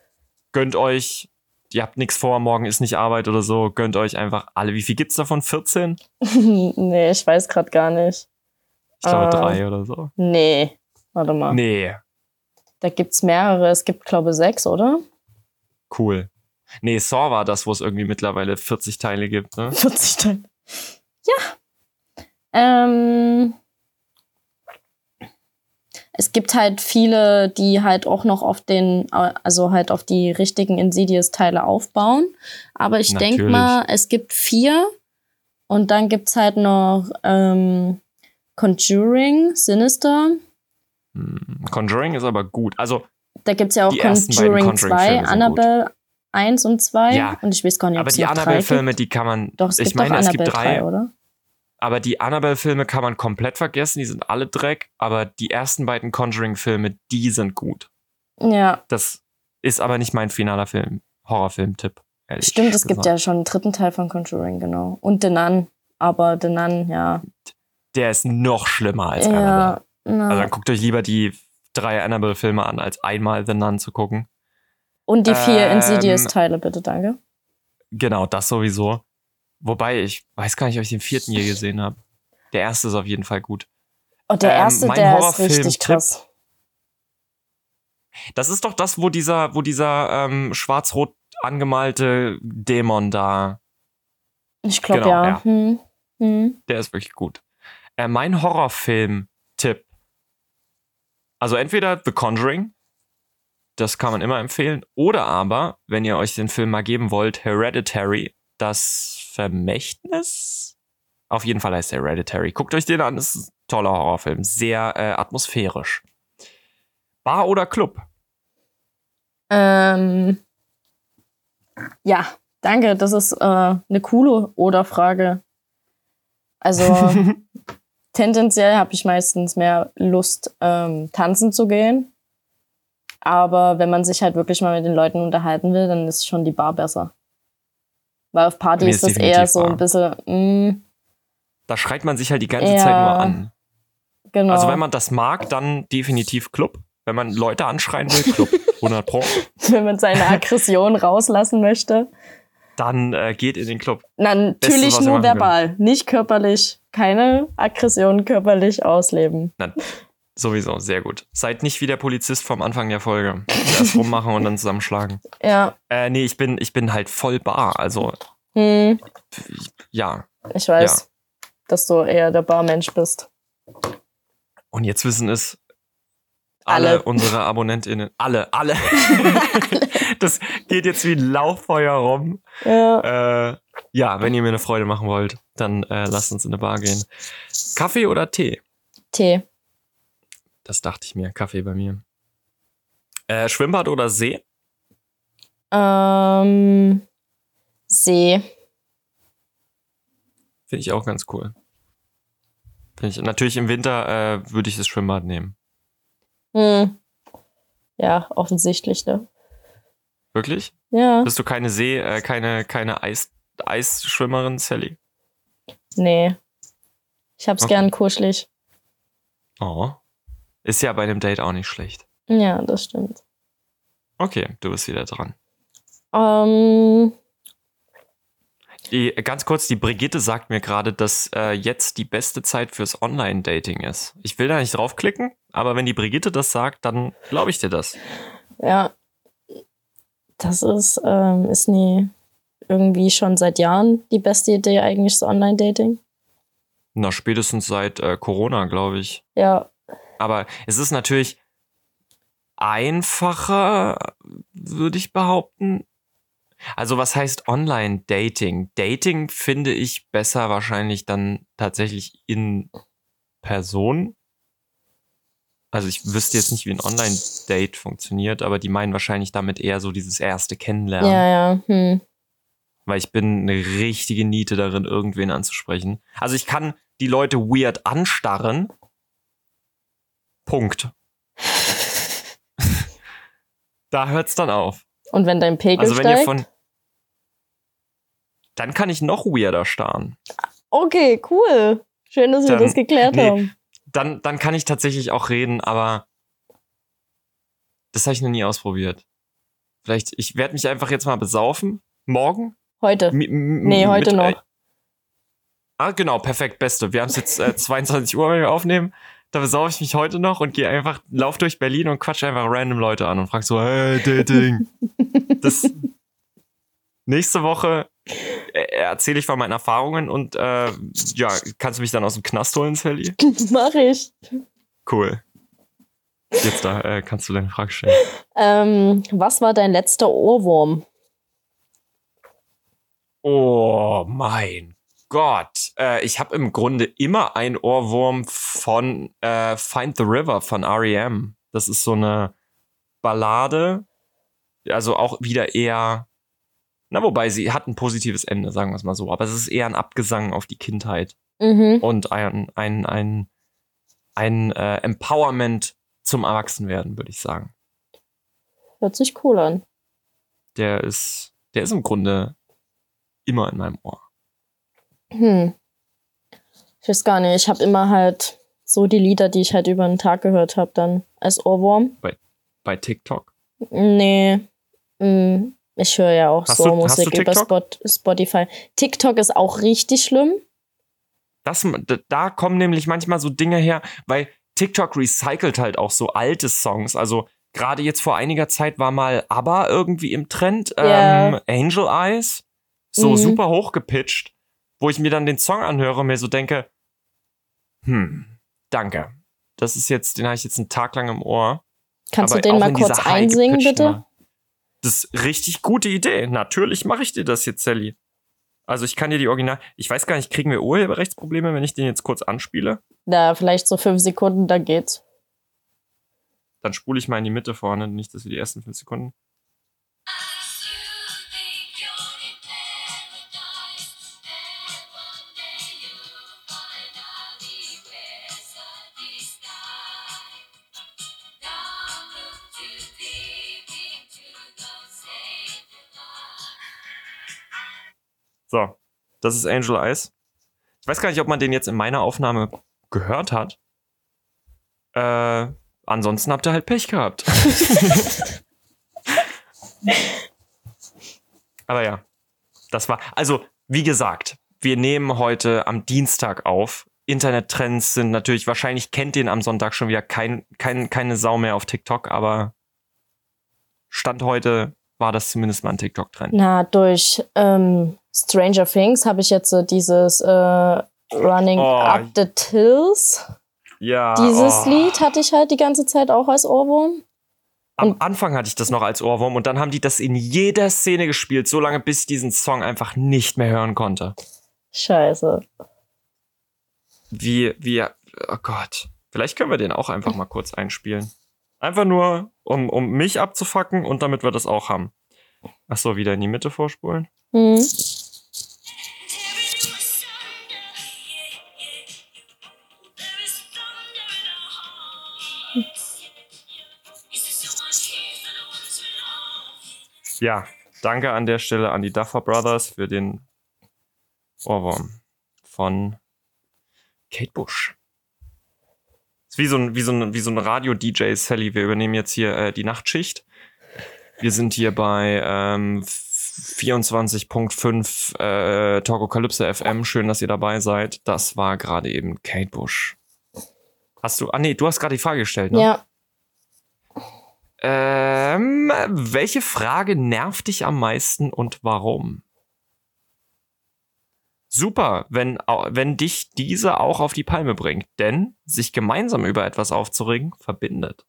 gönnt euch, ihr habt nichts vor, morgen ist nicht Arbeit oder so, gönnt euch einfach alle. Wie viel gibt's davon? 14? nee, ich weiß gerade gar nicht. Ich glaube äh, drei oder so. Nee, warte mal. Nee, da gibt's mehrere. Es gibt, glaube ich, sechs, oder? Cool. Nee, Saw war das, wo es irgendwie mittlerweile 40 Teile gibt, ne? 40 Teile. Ja. Ähm, es gibt halt viele, die halt auch noch auf den, also halt auf die richtigen Insidious-Teile aufbauen. Aber ich denke mal, es gibt vier und dann gibt's halt noch ähm, Conjuring, Sinister, Conjuring ist aber gut. Also. Da gibt es ja auch Conjuring 2, Annabelle 1 und 2. Ja, und ich weiß gar nicht, aber die Annabelle-Filme, die kann man. Doch, es ich gibt meine, es gibt drei, 3, oder? Aber die Annabelle-Filme kann man komplett vergessen, die sind alle Dreck. Aber die ersten beiden Conjuring-Filme, die sind gut. Ja. Das ist aber nicht mein finaler Film, Horrorfilm-Tipp. Stimmt, es gibt ja schon einen dritten Teil von Conjuring, genau. Und The Nun. Aber The Nun, ja. Der ist noch schlimmer als ja, Annabelle. Na. Also dann guckt euch lieber die drei Annabelle-Filme an, als einmal The Nun zu gucken. Und die vier ähm, Insidious-Teile, bitte, danke. Genau, das sowieso. Wobei, ich weiß gar nicht, ob ich den vierten je gesehen habe. Der erste ist auf jeden Fall gut. Und oh, der ähm, erste, ähm, der ist richtig krass. Das ist doch das, wo dieser, wo dieser ähm, schwarz-rot angemalte Dämon da. Ich glaube genau, ja. ja. Hm. Hm. Der ist wirklich gut. Äh, mein Horrorfilm-Tipp also entweder The Conjuring, das kann man immer empfehlen, oder aber, wenn ihr euch den Film mal geben wollt, Hereditary, das Vermächtnis. Auf jeden Fall heißt er Hereditary. Guckt euch den an, das ist ein toller Horrorfilm, sehr äh, atmosphärisch. Bar oder Club? Ähm, ja, danke. Das ist äh, eine coole Oder-Frage. Also, tendenziell habe ich meistens mehr Lust, ähm, tanzen zu gehen. Aber wenn man sich halt wirklich mal mit den Leuten unterhalten will, dann ist schon die Bar besser. Weil auf Party ist das eher so ein bisschen. Mm. da schreit man sich halt die ganze ja, Zeit nur an. Genau. Also wenn man das mag, dann definitiv Club. Wenn man Leute anschreien will, Club. 100 Pro. wenn man seine Aggression rauslassen möchte. Dann äh, geht in den Club. Natürlich Bestes, nur verbal, nicht körperlich keine Aggression körperlich ausleben. Nein, sowieso, sehr gut. Seid nicht wie der Polizist vom Anfang der Folge. Erst rummachen und dann zusammenschlagen. Ja. Äh, nee, ich bin, ich bin halt voll bar. Also, hm. ja. Ich weiß, ja. dass du eher der Barmensch bist. Und jetzt wissen es alle, alle unsere AbonnentInnen. Alle, alle. das geht jetzt wie ein Lauffeuer rum. Ja. Äh, ja, wenn ihr mir eine Freude machen wollt, dann äh, lasst uns in eine Bar gehen. Kaffee oder Tee? Tee. Das dachte ich mir. Kaffee bei mir. Äh, Schwimmbad oder See? Ähm, See. Finde ich auch ganz cool. Ich, natürlich im Winter äh, würde ich das Schwimmbad nehmen. Hm. Ja, offensichtlich, ne? Wirklich? Ja. Bist du keine See, äh, keine, keine Eis, Eisschwimmerin, Sally? Nee. Ich hab's okay. gern kuschelig. Oh. Ist ja bei einem Date auch nicht schlecht. Ja, das stimmt. Okay, du bist wieder dran. Ähm. Die, ganz kurz, die Brigitte sagt mir gerade, dass äh, jetzt die beste Zeit fürs Online-Dating ist. Ich will da nicht draufklicken, aber wenn die Brigitte das sagt, dann glaube ich dir das. Ja, das ist, ähm, ist nie irgendwie schon seit Jahren die beste Idee eigentlich, das Online-Dating. Na, spätestens seit äh, Corona, glaube ich. Ja. Aber es ist natürlich einfacher, würde ich behaupten. Also was heißt Online-Dating? Dating finde ich besser wahrscheinlich dann tatsächlich in Person. Also ich wüsste jetzt nicht, wie ein Online-Date funktioniert, aber die meinen wahrscheinlich damit eher so dieses erste Kennenlernen. Ja, ja. Hm. Weil ich bin eine richtige Niete darin, irgendwen anzusprechen. Also ich kann die Leute weird anstarren. Punkt. da hört's dann auf. Und wenn dein Pegel also wenn steigt? Ihr von, dann kann ich noch weirder starren. Okay, cool. Schön, dass dann, wir das geklärt nee, haben. Dann, dann kann ich tatsächlich auch reden, aber das habe ich noch nie ausprobiert. Vielleicht, ich werde mich einfach jetzt mal besaufen. Morgen? Heute. M nee, heute mit, noch. Äh, ah, genau, perfekt, beste. Wir haben es jetzt äh, 22 Uhr, wenn wir aufnehmen. Da besaufe ich mich heute noch und gehe einfach, lauf durch Berlin und quatsch einfach random Leute an und frag so, hey, Dating. das, nächste Woche erzähle ich von meinen Erfahrungen und äh, ja, kannst du mich dann aus dem Knast holen, Sally? Mach ich. Cool. Jetzt da äh, kannst du deine Frage stellen. Ähm, was war dein letzter Ohrwurm? Oh mein Gott. Äh, ich habe im Grunde immer einen Ohrwurm von äh, Find the River von REM. Das ist so eine Ballade. Also auch wieder eher. Na, wobei sie hat ein positives Ende, sagen wir es mal so. Aber es ist eher ein Abgesang auf die Kindheit. Mhm. Und ein, ein, ein, ein äh, Empowerment zum Erwachsenwerden, würde ich sagen. Hört sich cool an. Der ist, der ist im Grunde immer in meinem Ohr. Hm. Ich weiß gar nicht. Ich habe immer halt so die Lieder, die ich halt über den Tag gehört habe, dann als Ohrwurm. Bei, bei TikTok? Nee. Hm. Ich höre ja auch hast so du, Musik über Spotify. TikTok ist auch richtig schlimm. Das, da kommen nämlich manchmal so Dinge her, weil TikTok recycelt halt auch so alte Songs. Also gerade jetzt vor einiger Zeit war mal ABBA irgendwie im Trend, yeah. ähm, Angel Eyes, so mhm. super hochgepitcht wo ich mir dann den Song anhöre und mir so denke, hm, danke. Das ist jetzt, den habe ich jetzt einen Tag lang im Ohr. Kannst Aber du den mal kurz einsingen, bitte? Das ist richtig gute Idee. Natürlich mache ich dir das jetzt, Sally. Also ich kann dir die Original. Ich weiß gar nicht, kriegen wir Urheberrechtsprobleme, wenn ich den jetzt kurz anspiele? Na, vielleicht so fünf Sekunden, da geht's. Dann spule ich mal in die Mitte vorne, nicht, dass wir die ersten fünf Sekunden. So, das ist Angel Eyes. Ich weiß gar nicht, ob man den jetzt in meiner Aufnahme gehört hat. Äh, ansonsten habt ihr halt Pech gehabt. Aber ja, das war. Also, wie gesagt, wir nehmen heute am Dienstag auf. Internettrends sind natürlich, wahrscheinlich kennt den am Sonntag schon wieder kein, kein, keine Sau mehr auf TikTok, aber Stand heute war das zumindest mal ein TikTok-Trend. Na, durch ähm, Stranger Things habe ich jetzt so dieses äh, Running oh. Up the Tills. Ja. Dieses oh. Lied hatte ich halt die ganze Zeit auch als Ohrwurm. Am Anfang hatte ich das noch als Ohrwurm und dann haben die das in jeder Szene gespielt, so lange bis ich diesen Song einfach nicht mehr hören konnte. Scheiße. Wie, wie, oh Gott. Vielleicht können wir den auch einfach mal kurz einspielen. Einfach nur, um, um mich abzufacken und damit wir das auch haben. Achso, wieder in die Mitte vorspulen. Mhm. Ja, danke an der Stelle an die Duffer Brothers für den Ohrwurm von Kate Bush. Ist wie so ein, wie so ein, wie so ein Radio-DJ, Sally. Wir übernehmen jetzt hier äh, die Nachtschicht. Wir sind hier bei ähm, 24.5 äh, Talkokalypse FM. Schön, dass ihr dabei seid. Das war gerade eben Kate Bush. Hast du, ah nee, du hast gerade die Frage gestellt, ne? Ja. Ähm, welche Frage nervt dich am meisten und warum? Super, wenn, wenn dich diese auch auf die Palme bringt, denn sich gemeinsam über etwas aufzuregen verbindet.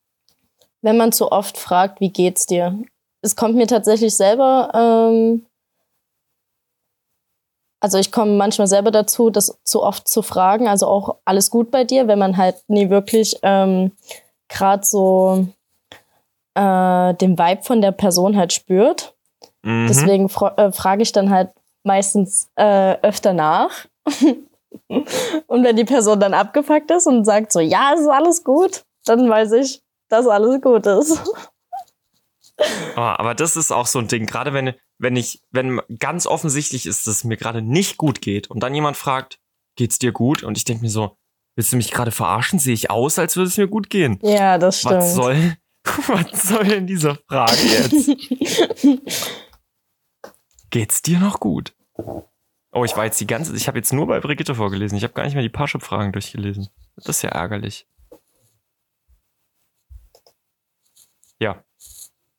Wenn man zu oft fragt, wie geht's dir? Es kommt mir tatsächlich selber, ähm, also ich komme manchmal selber dazu, das zu oft zu fragen, also auch alles gut bei dir, wenn man halt nie wirklich ähm, gerade so äh, den Vibe von der Person halt spürt. Mhm. Deswegen äh, frage ich dann halt meistens äh, öfter nach. und wenn die Person dann abgepackt ist und sagt so, ja, es ist alles gut, dann weiß ich, dass alles gut ist. Oh, aber das ist auch so ein Ding, gerade wenn, wenn ich, wenn ganz offensichtlich ist, dass es mir gerade nicht gut geht und dann jemand fragt, geht's dir gut? Und ich denke mir so, willst du mich gerade verarschen? Sehe ich aus, als würde es mir gut gehen? Ja, das stimmt. Was soll, was soll denn diese Frage jetzt? Geht's dir noch gut? Oh, ich war jetzt die ganze, ich habe jetzt nur bei Brigitte vorgelesen. Ich habe gar nicht mehr die Parship-Fragen durchgelesen. Das ist ja ärgerlich. Ja,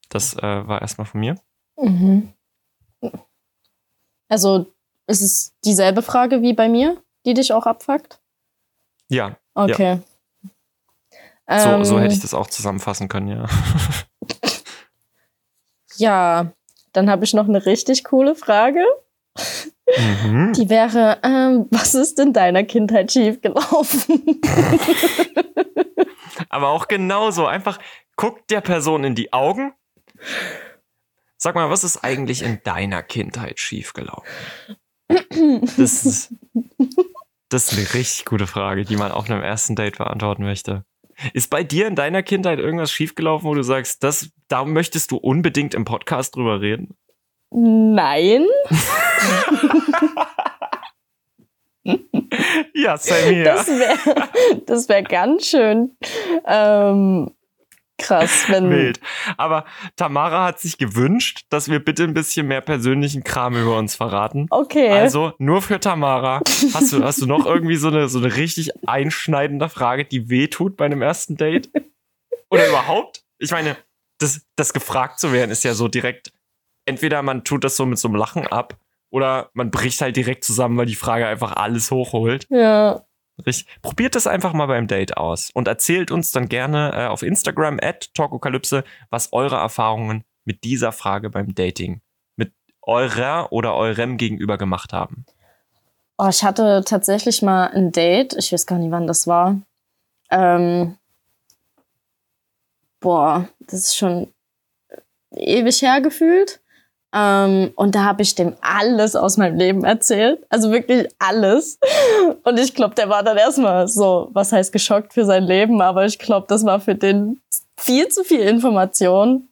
das äh, war erstmal von mir. Mhm. Also ist es dieselbe Frage wie bei mir, die dich auch abfuckt? Ja. Okay. Ja. So, ähm, so hätte ich das auch zusammenfassen können, ja. ja, dann habe ich noch eine richtig coole Frage. Mhm. Die wäre, ähm, was ist in deiner Kindheit schiefgelaufen? Aber auch genauso. Einfach guck der Person in die Augen. Sag mal, was ist eigentlich in deiner Kindheit schiefgelaufen? Das ist, das ist eine richtig gute Frage, die man auf einem ersten Date beantworten möchte. Ist bei dir in deiner Kindheit irgendwas schiefgelaufen, wo du sagst, das, da möchtest du unbedingt im Podcast drüber reden? Nein. ja, same here. Das wäre das wär ganz schön ähm, krass, wenn. Wild. Aber Tamara hat sich gewünscht, dass wir bitte ein bisschen mehr persönlichen Kram über uns verraten. Okay. Also nur für Tamara. Hast du, hast du noch irgendwie so eine, so eine richtig einschneidende Frage, die wehtut bei einem ersten Date? Oder überhaupt? Ich meine, das, das gefragt zu werden ist ja so direkt entweder man tut das so mit so einem Lachen ab oder man bricht halt direkt zusammen, weil die Frage einfach alles hochholt. Ja. Richtig. Probiert das einfach mal beim Date aus und erzählt uns dann gerne äh, auf Instagram at Talkokalypse, was eure Erfahrungen mit dieser Frage beim Dating mit eurer oder eurem Gegenüber gemacht haben. Oh, ich hatte tatsächlich mal ein Date, ich weiß gar nicht, wann das war. Ähm, boah, das ist schon ewig hergefühlt. Ähm, und da habe ich dem alles aus meinem Leben erzählt. Also wirklich alles. Und ich glaube, der war dann erstmal so, was heißt geschockt für sein Leben, aber ich glaube, das war für den viel zu viel Information.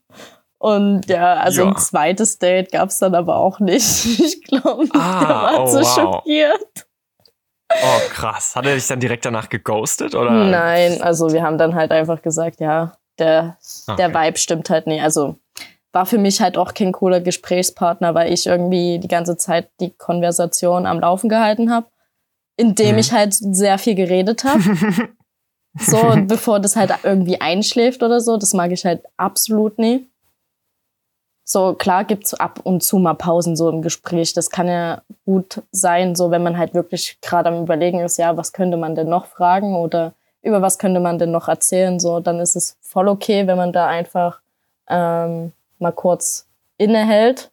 Und ja, also ja. ein zweites Date gab es dann aber auch nicht. Ich glaube, ah, der war oh, zu wow. schockiert. Oh, krass. Hat er dich dann direkt danach geghostet? Oder? Nein, also wir haben dann halt einfach gesagt, ja, der, okay. der Vibe stimmt halt nicht. Also war für mich halt auch kein cooler Gesprächspartner, weil ich irgendwie die ganze Zeit die Konversation am Laufen gehalten habe, indem mhm. ich halt sehr viel geredet habe. so, bevor das halt irgendwie einschläft oder so, das mag ich halt absolut nie. So, klar gibt's ab und zu mal Pausen so im Gespräch. Das kann ja gut sein, so wenn man halt wirklich gerade am Überlegen ist, ja, was könnte man denn noch fragen oder über was könnte man denn noch erzählen, so, dann ist es voll okay, wenn man da einfach ähm, mal kurz innehält.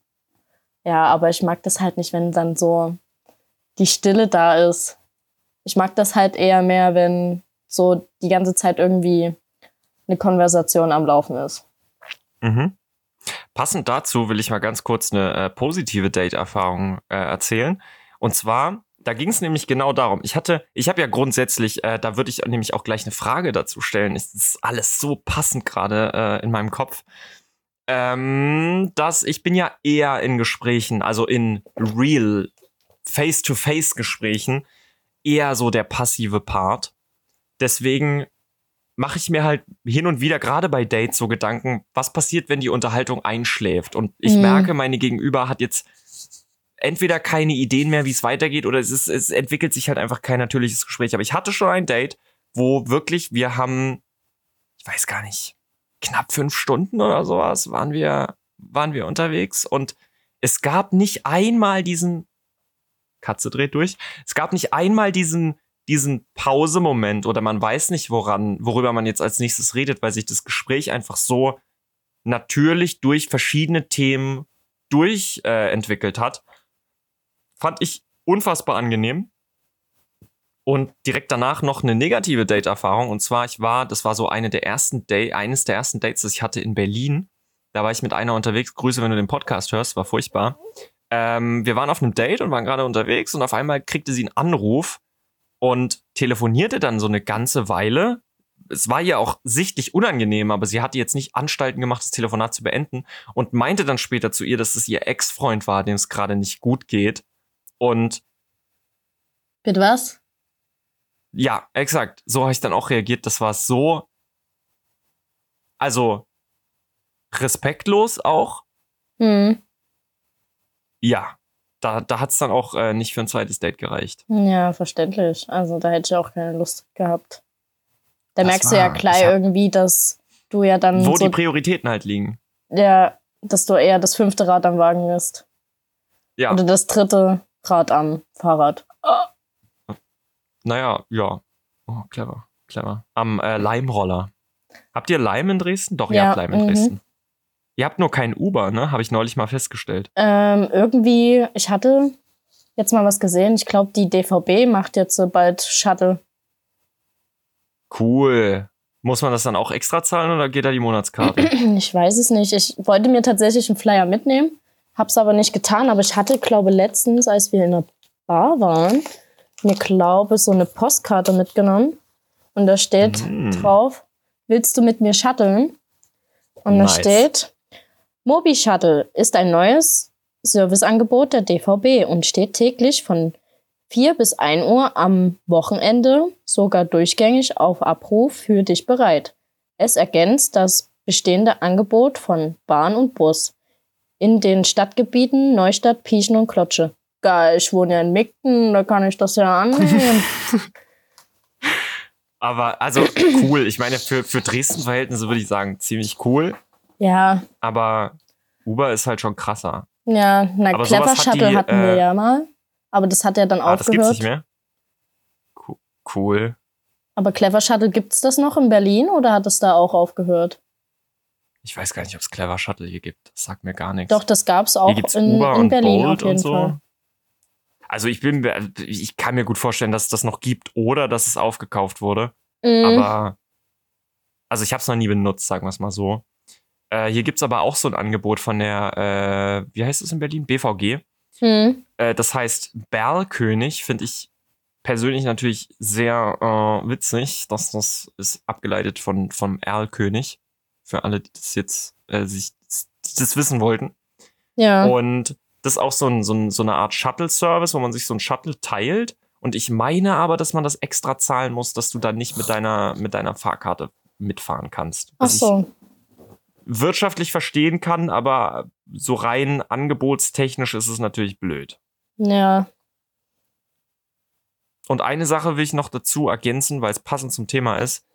Ja, aber ich mag das halt nicht, wenn dann so die Stille da ist. Ich mag das halt eher mehr, wenn so die ganze Zeit irgendwie eine Konversation am Laufen ist. Mhm. passend dazu will ich mal ganz kurz eine äh, positive Date-Erfahrung äh, erzählen. Und zwar, da ging es nämlich genau darum. Ich hatte, ich habe ja grundsätzlich, äh, da würde ich nämlich auch gleich eine Frage dazu stellen. Es ist alles so passend gerade äh, in meinem Kopf. Ähm, dass ich bin ja eher in Gesprächen, also in real, face-to-face Gesprächen, eher so der passive Part. Deswegen mache ich mir halt hin und wieder gerade bei Dates so Gedanken, was passiert, wenn die Unterhaltung einschläft? Und ich mhm. merke, meine Gegenüber hat jetzt entweder keine Ideen mehr, wie es weitergeht, oder es, ist, es entwickelt sich halt einfach kein natürliches Gespräch. Aber ich hatte schon ein Date, wo wirklich wir haben, ich weiß gar nicht, knapp fünf Stunden oder sowas waren wir, waren wir unterwegs und es gab nicht einmal diesen Katze dreht durch. Es gab nicht einmal diesen diesen Pausemoment oder man weiß nicht, woran, worüber man jetzt als nächstes redet, weil sich das Gespräch einfach so natürlich durch verschiedene Themen durchentwickelt äh, hat. Fand ich unfassbar angenehm. Und direkt danach noch eine negative Date-Erfahrung. Und zwar, ich war, das war so eine der ersten Day, eines der ersten Dates, das ich hatte in Berlin. Da war ich mit einer unterwegs. Grüße, wenn du den Podcast hörst, war furchtbar. Ähm, wir waren auf einem Date und waren gerade unterwegs und auf einmal kriegte sie einen Anruf und telefonierte dann so eine ganze Weile. Es war ihr auch sichtlich unangenehm, aber sie hatte jetzt nicht Anstalten gemacht, das Telefonat zu beenden und meinte dann später zu ihr, dass es ihr Ex-Freund war, dem es gerade nicht gut geht. Und. Bitte was? Ja, exakt. So habe ich dann auch reagiert. Das war so. Also. Respektlos auch. Mhm. Ja, da, da hat es dann auch äh, nicht für ein zweites Date gereicht. Ja, verständlich. Also da hätte ich auch keine Lust gehabt. Da das merkst war, du ja gleich irgendwie, dass du ja dann. Wo so, die Prioritäten halt liegen. Ja, dass du eher das fünfte Rad am Wagen bist. Ja. Oder das dritte Rad am Fahrrad. Oh. Naja, ja. Oh, clever, clever. Am äh, Leimroller. Habt ihr Leim in Dresden? Doch, ja, ihr habt Leim in mhm. Dresden. Ihr habt nur kein Uber, ne? Habe ich neulich mal festgestellt. Ähm, irgendwie, ich hatte jetzt mal was gesehen. Ich glaube, die DVB macht jetzt bald Shuttle. Cool. Muss man das dann auch extra zahlen oder geht da die Monatskarte? Ich weiß es nicht. Ich wollte mir tatsächlich einen Flyer mitnehmen, hab's aber nicht getan. Aber ich hatte, glaube letztens, als wir in der Bar waren, mir glaube so eine Postkarte mitgenommen und da steht mm. drauf: Willst du mit mir shutteln? Und nice. da steht Mobi Shuttle ist ein neues Serviceangebot der DVB und steht täglich von 4 bis 1 Uhr am Wochenende sogar durchgängig auf Abruf für dich bereit. Es ergänzt das bestehende Angebot von Bahn und Bus in den Stadtgebieten Neustadt, Pieschen und Klotsche. Geil, ich wohne ja in Migden, da kann ich das ja annehmen. Aber also cool. Ich meine, für, für Dresden-Verhältnisse würde ich sagen, ziemlich cool. Ja. Aber Uber ist halt schon krasser. Ja, na, aber Clever Shuttle die, hatten wir äh, ja mal. Aber das hat ja dann ah, aufgehört. Das gibt's nicht mehr? Cool. Aber Clever Shuttle gibt's das noch in Berlin oder hat es da auch aufgehört? Ich weiß gar nicht, ob es Clever Shuttle hier gibt. Das sagt mir gar nichts. Doch, das gab's auch in, in Berlin Bolt auf jeden so. Fall. Also ich bin, ich kann mir gut vorstellen, dass es das noch gibt oder dass es aufgekauft wurde. Mhm. Aber also ich habe es noch nie benutzt, sagen wir es mal so. Äh, hier gibt es aber auch so ein Angebot von der, äh, wie heißt es in Berlin? BVG. Hm. Äh, das heißt Berlkönig, finde ich persönlich natürlich sehr äh, witzig. Das, das ist abgeleitet von, vom Erlkönig. Für alle, die das jetzt äh, sich das wissen wollten. Ja. Und das ist auch so, ein, so, ein, so eine Art Shuttle-Service, wo man sich so ein Shuttle teilt. Und ich meine aber, dass man das extra zahlen muss, dass du dann nicht mit deiner, mit deiner Fahrkarte mitfahren kannst. Ach so wirtschaftlich verstehen kann, aber so rein angebotstechnisch ist es natürlich blöd. Ja. Und eine Sache will ich noch dazu ergänzen, weil es passend zum Thema ist.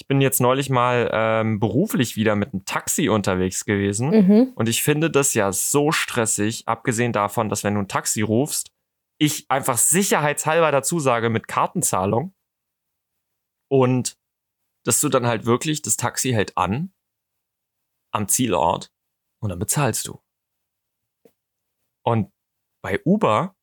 Ich bin jetzt neulich mal ähm, beruflich wieder mit einem Taxi unterwegs gewesen. Mhm. Und ich finde das ja so stressig, abgesehen davon, dass wenn du ein Taxi rufst, ich einfach sicherheitshalber dazu sage mit Kartenzahlung. Und dass du dann halt wirklich, das Taxi hält an am Zielort und dann bezahlst du. Und bei Uber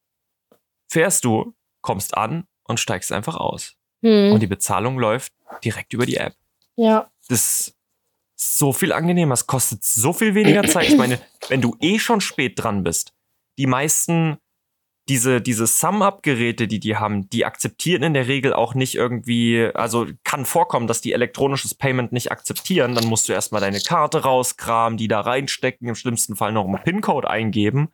fährst du, kommst an und steigst einfach aus. Hm. Und die Bezahlung läuft direkt über die App. Ja. Das so viel angenehmer. Es kostet so viel weniger Zeit. Ich meine, wenn du eh schon spät dran bist, die meisten diese, diese Sum-Up-Geräte, die die haben, die akzeptieren in der Regel auch nicht irgendwie, also kann vorkommen, dass die elektronisches Payment nicht akzeptieren. Dann musst du erstmal deine Karte rauskramen, die da reinstecken, im schlimmsten Fall noch einen PIN-Code eingeben.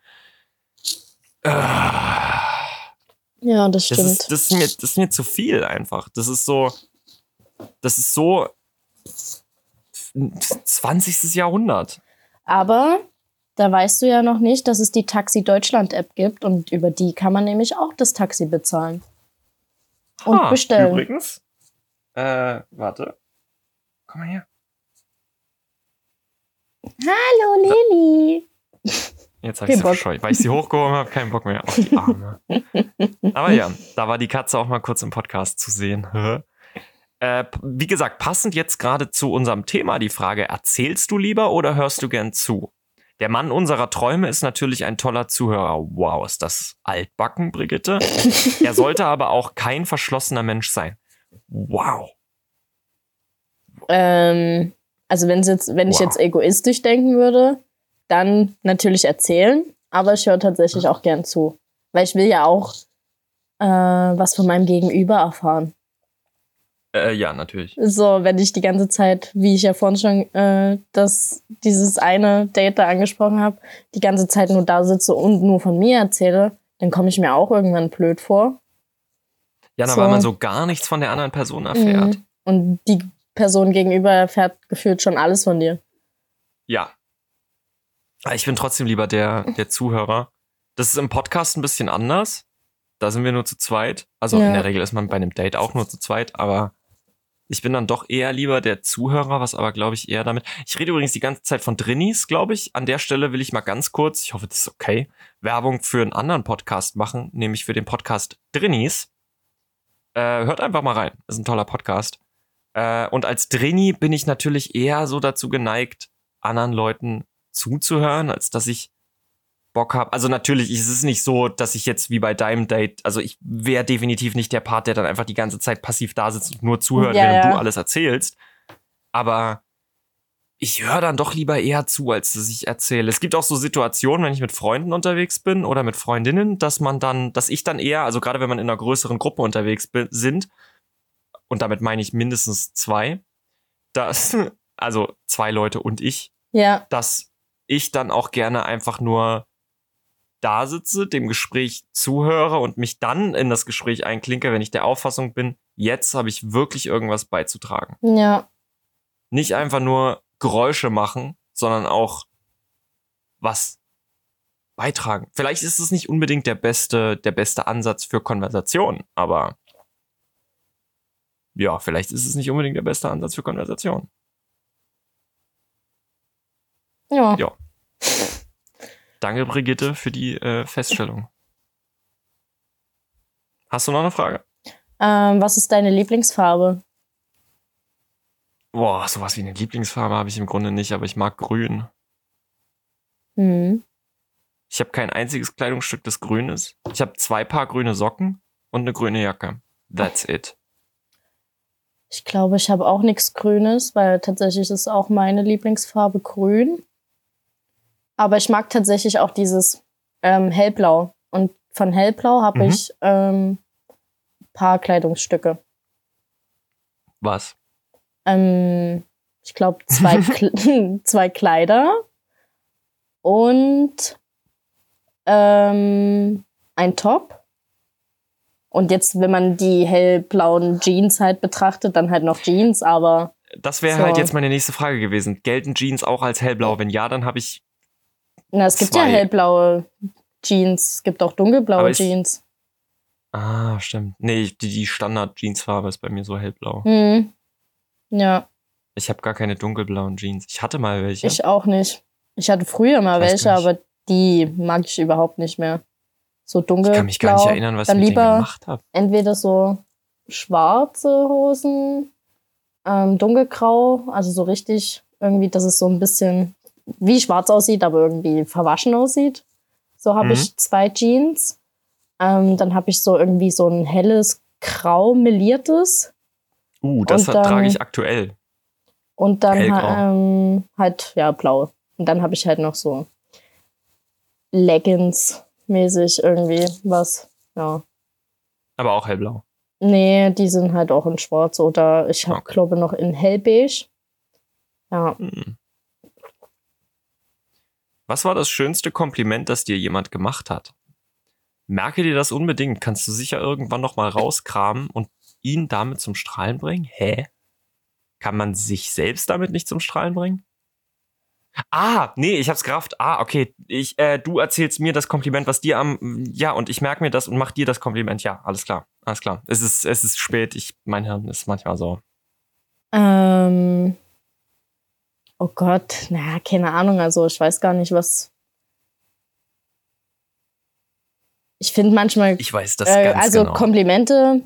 Ja, das stimmt. Das ist, das, ist mir, das ist mir zu viel einfach. Das ist so, das ist so 20. Jahrhundert. Aber da weißt du ja noch nicht, dass es die Taxi Deutschland App gibt und über die kann man nämlich auch das Taxi bezahlen. Und ha, bestellen. Übrigens, äh, warte. Komm mal her. Hallo Lilly. Jetzt habe ich sie verscheucht, weil ich sie hochgehoben habe, keinen Bock mehr auf die Arme. Aber ja, da war die Katze auch mal kurz im Podcast zu sehen. äh, wie gesagt, passend jetzt gerade zu unserem Thema die Frage, erzählst du lieber oder hörst du gern zu? Der Mann unserer Träume ist natürlich ein toller Zuhörer. Wow, ist das altbacken, Brigitte? er sollte aber auch kein verschlossener Mensch sein. Wow. Ähm, also wenn, jetzt, wenn wow. ich jetzt egoistisch denken würde, dann natürlich erzählen, aber ich höre tatsächlich auch gern zu. Weil ich will ja auch äh, was von meinem Gegenüber erfahren. Äh, ja, natürlich. So, wenn ich die ganze Zeit, wie ich ja vorhin schon äh, das, dieses eine Date da angesprochen habe, die ganze Zeit nur da sitze und nur von mir erzähle, dann komme ich mir auch irgendwann blöd vor. Ja, so. weil man so gar nichts von der anderen Person erfährt. Mhm. Und die Person gegenüber erfährt gefühlt schon alles von dir. Ja. Ich bin trotzdem lieber der, der Zuhörer. Das ist im Podcast ein bisschen anders. Da sind wir nur zu zweit. Also ja. in der Regel ist man bei einem Date auch nur zu zweit, aber ich bin dann doch eher lieber der Zuhörer, was aber, glaube ich, eher damit. Ich rede übrigens die ganze Zeit von Drinnies, glaube ich. An der Stelle will ich mal ganz kurz, ich hoffe, das ist okay, Werbung für einen anderen Podcast machen, nämlich für den Podcast Drinnies. Äh, hört einfach mal rein. Ist ein toller Podcast. Äh, und als Drini bin ich natürlich eher so dazu geneigt, anderen Leuten zuzuhören, als dass ich Bock habe. Also natürlich ist es nicht so, dass ich jetzt wie bei deinem Date, also ich wäre definitiv nicht der Part, der dann einfach die ganze Zeit passiv da sitzt und nur zuhört, ja, während ja. du alles erzählst. Aber ich höre dann doch lieber eher zu, als dass ich erzähle. Es gibt auch so Situationen, wenn ich mit Freunden unterwegs bin oder mit Freundinnen, dass man dann, dass ich dann eher, also gerade wenn man in einer größeren Gruppe unterwegs bin, sind, und damit meine ich mindestens zwei, dass, also zwei Leute und ich, ja. dass ich dann auch gerne einfach nur da sitze, dem Gespräch zuhöre und mich dann in das Gespräch einklinke, wenn ich der Auffassung bin, jetzt habe ich wirklich irgendwas beizutragen. Ja. Nicht einfach nur Geräusche machen, sondern auch was beitragen. Vielleicht ist es nicht unbedingt der beste, der beste Ansatz für Konversation, aber ja, vielleicht ist es nicht unbedingt der beste Ansatz für Konversation. Ja. Ja. Danke, Brigitte, für die äh, Feststellung. Hast du noch eine Frage? Ähm, was ist deine Lieblingsfarbe? Boah, sowas wie eine Lieblingsfarbe habe ich im Grunde nicht, aber ich mag grün. Mhm. Ich habe kein einziges Kleidungsstück, das grün ist. Ich habe zwei Paar grüne Socken und eine grüne Jacke. That's it. Ich glaube, ich habe auch nichts Grünes, weil tatsächlich ist auch meine Lieblingsfarbe grün. Aber ich mag tatsächlich auch dieses ähm, Hellblau. Und von Hellblau habe mhm. ich ähm, paar Kleidungsstücke. Was? Ähm, ich glaube, zwei, zwei Kleider und ähm, ein Top. Und jetzt, wenn man die hellblauen Jeans halt betrachtet, dann halt noch Jeans, aber. Das wäre so. halt jetzt meine nächste Frage gewesen. Gelten Jeans auch als hellblau? Wenn ja, dann habe ich na, es gibt zwei. ja hellblaue Jeans. Es gibt auch dunkelblaue ist, Jeans. Ah, stimmt. Nee, die, die Standard-Jeansfarbe ist bei mir so hellblau. Mhm. Ja. Ich habe gar keine dunkelblauen Jeans. Ich hatte mal welche. Ich auch nicht. Ich hatte früher mal welche, aber die mag ich überhaupt nicht mehr. So dunkelblau. Ich kann mich gar nicht erinnern, was ich mit lieber gemacht habe. Entweder so schwarze Hosen, ähm, dunkelgrau, also so richtig irgendwie, dass es so ein bisschen wie schwarz aussieht, aber irgendwie verwaschen aussieht. So habe mhm. ich zwei Jeans. Ähm, dann habe ich so irgendwie so ein helles Grau meliertes. Uh, das dann, trage ich aktuell. Und dann ähm, halt, ja, blau. Und dann habe ich halt noch so Leggings-mäßig irgendwie was, ja. Aber auch hellblau. Nee, die sind halt auch in schwarz oder ich habe, okay. glaube noch in hellbeige. Ja. Hm. Was war das schönste Kompliment, das dir jemand gemacht hat? Merke dir das unbedingt. Kannst du sicher irgendwann noch mal rauskramen und ihn damit zum Strahlen bringen? Hä? Kann man sich selbst damit nicht zum Strahlen bringen? Ah, nee, ich hab's gerafft. Ah, okay. Ich, äh, du erzählst mir das Kompliment, was dir am. Ja, und ich merke mir das und mach dir das Kompliment. Ja, alles klar. Alles klar. Es ist, es ist spät. Ich, mein Hirn ist manchmal so. Ähm. Oh Gott, naja, keine Ahnung. Also ich weiß gar nicht, was. Ich finde manchmal. Ich weiß das äh, ganz Also genau. Komplimente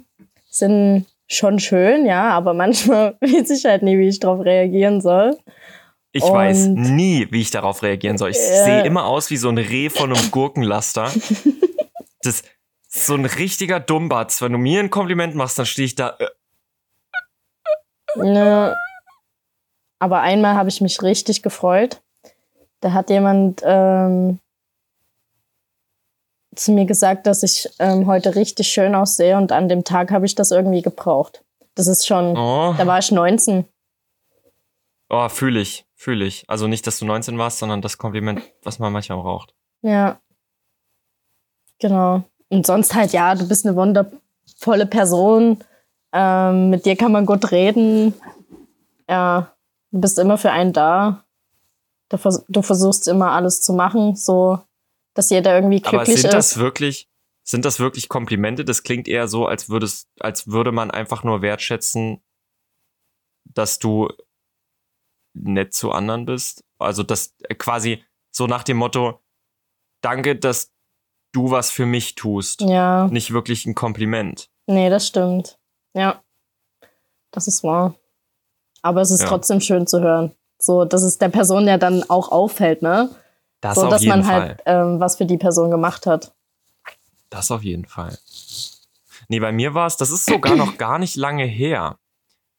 sind schon schön, ja, aber manchmal weiß ich halt nie, wie ich darauf reagieren soll. Ich Und weiß nie, wie ich darauf reagieren soll. Ich äh, sehe immer aus wie so ein Reh von einem Gurkenlaster. das ist so ein richtiger Dummbatz. Wenn du mir ein Kompliment machst, dann stehe ich da. Ne, aber einmal habe ich mich richtig gefreut. Da hat jemand ähm, zu mir gesagt, dass ich ähm, heute richtig schön aussehe und an dem Tag habe ich das irgendwie gebraucht. Das ist schon, oh. da war ich 19. Oh, fühle ich, fühle ich. Also nicht, dass du 19 warst, sondern das Kompliment, was man manchmal braucht. Ja. Genau. Und sonst halt, ja, du bist eine wundervolle Person. Ähm, mit dir kann man gut reden. Ja, Du bist immer für einen da. Du, vers du versuchst immer alles zu machen, so dass jeder irgendwie glücklich ist. Aber sind das ist. wirklich, sind das wirklich Komplimente? Das klingt eher so, als würdest, als würde man einfach nur wertschätzen, dass du nett zu anderen bist. Also das äh, quasi so nach dem Motto, danke, dass du was für mich tust. Ja. Nicht wirklich ein Kompliment. Nee, das stimmt. Ja. Das ist wahr. Aber es ist ja. trotzdem schön zu hören. So, dass es der Person ja dann auch auffällt, ne? Das so, dass man halt ähm, was für die Person gemacht hat. Das auf jeden Fall. Nee, bei mir war es, das ist sogar noch gar nicht lange her.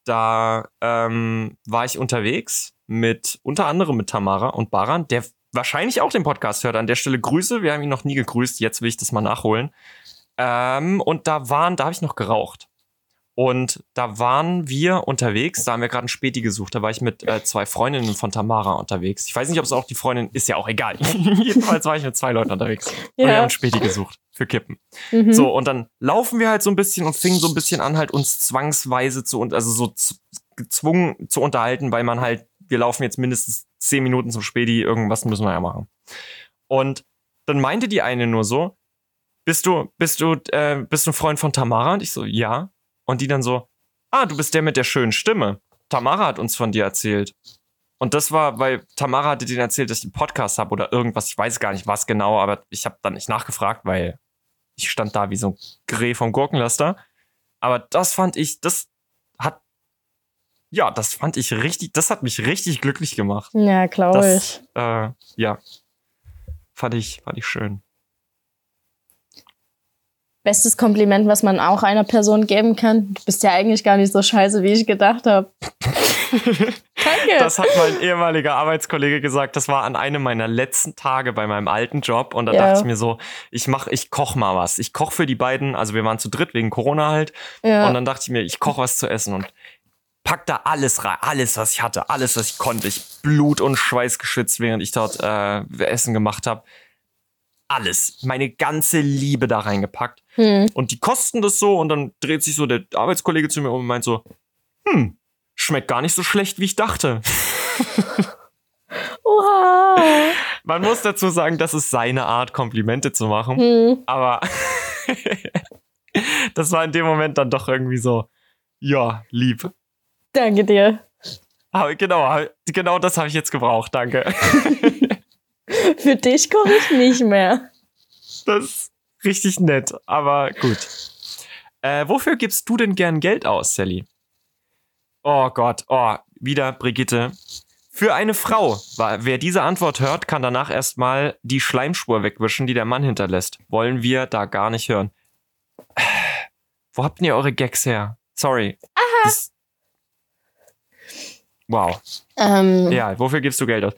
Da ähm, war ich unterwegs mit unter anderem mit Tamara und Baran, der wahrscheinlich auch den Podcast hört. An der Stelle Grüße, wir haben ihn noch nie gegrüßt, jetzt will ich das mal nachholen. Ähm, und da waren, da habe ich noch geraucht. Und da waren wir unterwegs, da haben wir gerade ein Späti gesucht. Da war ich mit äh, zwei Freundinnen von Tamara unterwegs. Ich weiß nicht, ob es auch die Freundin ist, ja auch egal. Jedenfalls war ich mit zwei Leuten unterwegs. Ja. Und wir haben ein Späti gesucht für Kippen. Mhm. So, und dann laufen wir halt so ein bisschen und fingen so ein bisschen an, halt uns zwangsweise zu, also so gezwungen zu unterhalten, weil man halt, wir laufen jetzt mindestens zehn Minuten zum Späti, irgendwas müssen wir ja machen. Und dann meinte die eine nur so, bist du, bist du, äh, bist du ein Freund von Tamara? Und ich so, ja. Und die dann so, ah, du bist der mit der schönen Stimme. Tamara hat uns von dir erzählt. Und das war, weil Tamara hatte denen erzählt, dass ich einen Podcast habe oder irgendwas. Ich weiß gar nicht, was genau, aber ich habe dann nicht nachgefragt, weil ich stand da wie so ein Greh vom Gurkenlaster. Aber das fand ich, das hat, ja, das fand ich richtig, das hat mich richtig glücklich gemacht. Ja, glaube ich. Äh, ja, fand ich, fand ich schön. Bestes Kompliment, was man auch einer Person geben kann. Du bist ja eigentlich gar nicht so scheiße, wie ich gedacht habe. Danke. Das hat mein ehemaliger Arbeitskollege gesagt. Das war an einem meiner letzten Tage bei meinem alten Job. Und da ja. dachte ich mir so, ich mach, ich koch mal was. Ich koch für die beiden. Also wir waren zu dritt wegen Corona halt. Ja. Und dann dachte ich mir, ich koch was zu essen und pack da alles rein. Alles, was ich hatte. Alles, was ich konnte. Ich Blut und Schweiß geschwitzt, während ich dort äh, Essen gemacht habe alles, meine ganze Liebe da reingepackt. Hm. Und die kosten das so und dann dreht sich so der Arbeitskollege zu mir um und meint so, hm, schmeckt gar nicht so schlecht, wie ich dachte. Oha. Man muss dazu sagen, das ist seine Art, Komplimente zu machen. Hm. Aber das war in dem Moment dann doch irgendwie so, ja, lieb. Danke dir. Aber genau, genau das habe ich jetzt gebraucht, danke. Für dich komme ich nicht mehr. Das ist richtig nett, aber gut. Äh, wofür gibst du denn gern Geld aus, Sally? Oh Gott, oh, wieder Brigitte. Für eine Frau. Wer diese Antwort hört, kann danach erstmal die Schleimspur wegwischen, die der Mann hinterlässt. Wollen wir da gar nicht hören. Wo habt ihr eure Gags her? Sorry. Aha. Das, Wow. Ähm, ja, wofür gibst du Geld aus?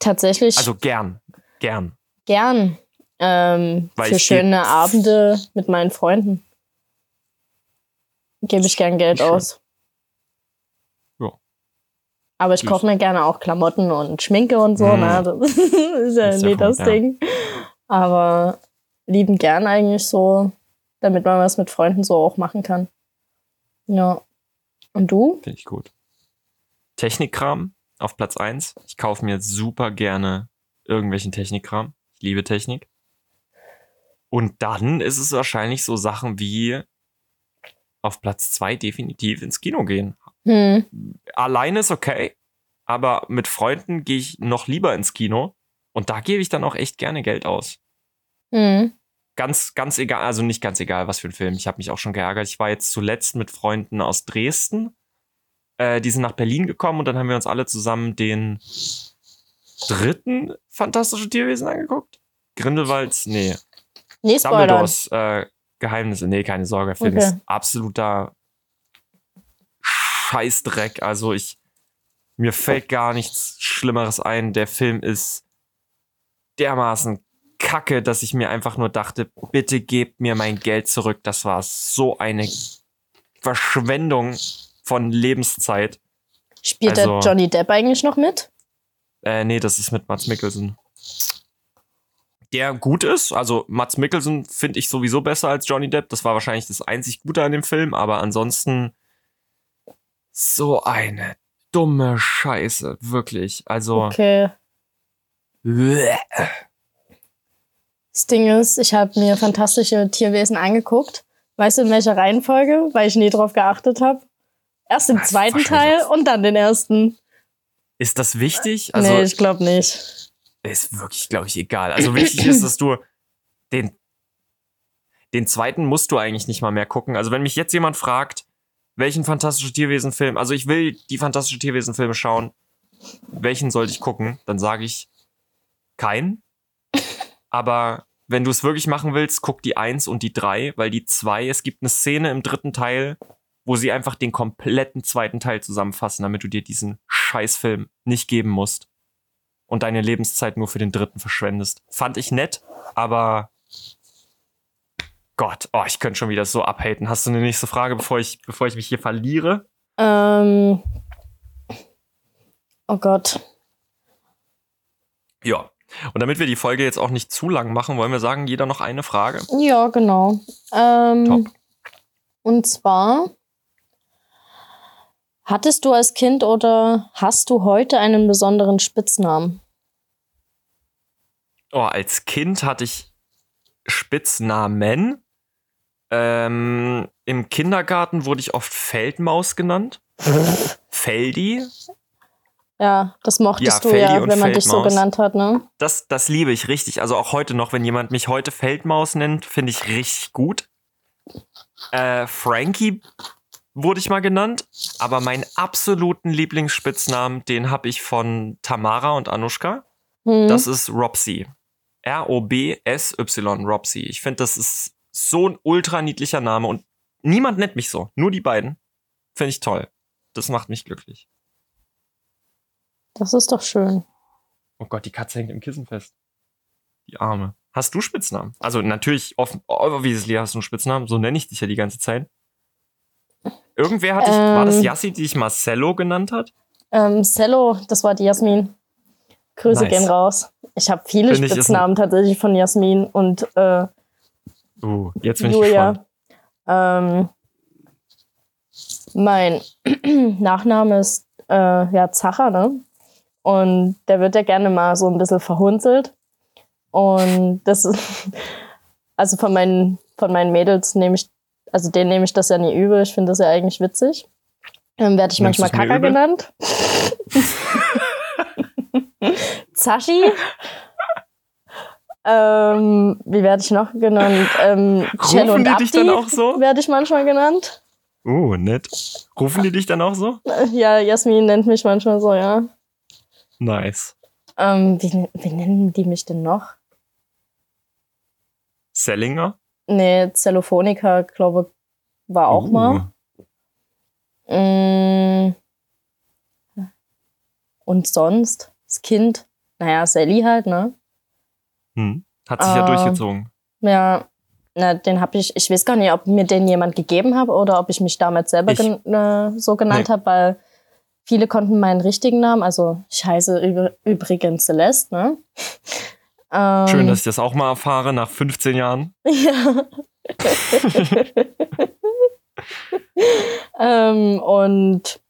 Tatsächlich. Also gern. Gern. Gern. Ähm, für schöne Abende mit meinen Freunden. Gebe ich gern Geld aus. Ja. Aber ich kaufe mir gerne auch Klamotten und Schminke und so, mm. ne? Das ist ja ist nicht das ja. Ding. Aber lieben gern eigentlich so, damit man was mit Freunden so auch machen kann. Ja. Und du? Finde ich gut. Technikkram auf Platz 1. Ich kaufe mir super gerne irgendwelchen Technikkram. Ich liebe Technik. Und dann ist es wahrscheinlich so Sachen wie auf Platz 2 definitiv ins Kino gehen. Hm. Alleine ist okay, aber mit Freunden gehe ich noch lieber ins Kino. Und da gebe ich dann auch echt gerne Geld aus. Hm. Ganz, ganz egal, also nicht ganz egal, was für ein Film. Ich habe mich auch schon geärgert. Ich war jetzt zuletzt mit Freunden aus Dresden. Äh, die sind nach Berlin gekommen und dann haben wir uns alle zusammen den dritten Fantastische Tierwesen angeguckt. Grindelwalds, nee. Nee, Dumbledores äh, Geheimnisse. Nee, keine Sorge. Film okay. ist absoluter Scheißdreck. Also ich, mir fällt gar nichts Schlimmeres ein. Der Film ist dermaßen kacke, dass ich mir einfach nur dachte, bitte gebt mir mein Geld zurück. Das war so eine Verschwendung von Lebenszeit. Spielt also, der Johnny Depp eigentlich noch mit? Äh, nee, das ist mit Mats Mikkelsen. Der gut ist. Also Mats Mikkelsen finde ich sowieso besser als Johnny Depp. Das war wahrscheinlich das einzig Gute an dem Film, aber ansonsten so eine dumme Scheiße, wirklich. Also. Okay. Das Ding ist, ich habe mir fantastische Tierwesen angeguckt. Weißt du, in welcher Reihenfolge? Weil ich nie drauf geachtet habe. Erst den zweiten Teil und dann den ersten. Ist das wichtig? Also, nee, ich glaube nicht. Ist wirklich, glaube ich, egal. Also wichtig ist, dass du den, den zweiten musst du eigentlich nicht mal mehr gucken. Also wenn mich jetzt jemand fragt, welchen Fantastische Tierwesen-Film, also ich will die Fantastische Tierwesen-Filme schauen, welchen sollte ich gucken? Dann sage ich keinen. Aber wenn du es wirklich machen willst, guck die 1 und die 3, weil die 2, es gibt eine Szene im dritten Teil, wo sie einfach den kompletten zweiten Teil zusammenfassen, damit du dir diesen Scheißfilm nicht geben musst und deine Lebenszeit nur für den dritten verschwendest. Fand ich nett, aber Gott, oh, ich könnte schon wieder so abhaten. Hast du eine nächste Frage, bevor ich, bevor ich mich hier verliere? Ähm. Oh Gott. Ja. Und damit wir die Folge jetzt auch nicht zu lang machen, wollen wir sagen, jeder noch eine Frage? Ja, genau. Ähm, Top. Und zwar, hattest du als Kind oder hast du heute einen besonderen Spitznamen? Oh, als Kind hatte ich Spitznamen. Ähm, Im Kindergarten wurde ich oft Feldmaus genannt. Feldi. Ja, das mochtest ja, du ja, wenn man Feldmaus. dich so genannt hat, ne? Das, das liebe ich richtig. Also auch heute noch, wenn jemand mich heute Feldmaus nennt, finde ich richtig gut. Äh, Frankie wurde ich mal genannt, aber meinen absoluten Lieblingsspitznamen, den habe ich von Tamara und Anushka. Mhm. Das ist Robsy. R-O-B-S-Y, Robsy. Ich finde, das ist so ein ultra niedlicher Name und niemand nennt mich so. Nur die beiden. Finde ich toll. Das macht mich glücklich. Das ist doch schön. Oh Gott, die Katze hängt im Kissen fest. Die Arme. Hast du Spitznamen? Also natürlich, obviously hast du einen Spitznamen. So nenne ich dich ja die ganze Zeit. Irgendwer hatte ich, ähm, war das ähm. Yassi, die dich Marcello genannt hat? Ähm, Cello, das war die Jasmin. Grüße nice. gehen raus. Ich habe viele Find Spitznamen tatsächlich von Jasmin und äh, Uh, jetzt bin Julia. ich. Ähm, mein Nachname ist äh, ja Zacher, ne? Und der wird ja gerne mal so ein bisschen verhunzelt. Und das ist, also von meinen, von meinen Mädels nehme ich, also denen nehme ich das ja nie übel. Ich finde das ja eigentlich witzig. Dann werde ich manchmal Kaka genannt. Zashi ähm, wie werde ich noch genannt? Ähm, Rufen die dich dann auch so? Werde ich manchmal genannt. Oh, nett. Rufen die dich dann auch so? Ja, Jasmin nennt mich manchmal so, ja. Nice. Ähm, wie, wie nennen die mich denn noch? Sellinger? Nee, Zellophonica, glaube war auch uh. mal. Mm, und sonst, das Kind, naja, Sally halt, ne? Hm. Hat sich äh, ja durchgezogen. Ja, na, den habe ich, ich weiß gar nicht, ob mir den jemand gegeben hat oder ob ich mich damals selber gen äh, so genannt nee. habe, weil viele konnten meinen richtigen Namen, also ich heiße übrigens Celeste, ne? Ähm, Schön, dass ich das auch mal erfahre nach 15 Jahren. Ja. ähm, und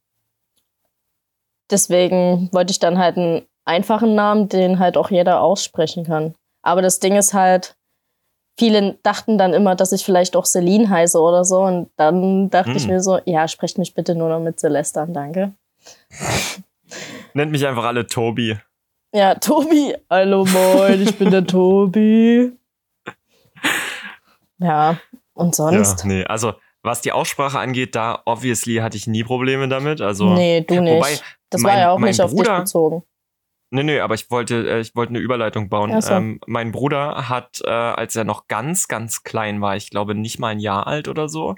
deswegen wollte ich dann halt einen einfachen Namen, den halt auch jeder aussprechen kann. Aber das Ding ist halt, viele dachten dann immer, dass ich vielleicht auch Celine heiße oder so. Und dann dachte hm. ich mir so, ja, sprecht mich bitte nur noch mit Celeste an, danke. Nennt mich einfach alle Tobi. Ja, Tobi. Hallo moin, ich bin der Tobi. Ja, und sonst? Ja, nee, also was die Aussprache angeht, da obviously hatte ich nie Probleme damit. Also, nee, du nicht. Wobei, das mein, war ja auch nicht Bruder, auf dich bezogen. Nee, nee, aber ich wollte, äh, ich wollte eine Überleitung bauen. So. Ähm, mein Bruder hat, äh, als er noch ganz, ganz klein war, ich glaube nicht mal ein Jahr alt oder so,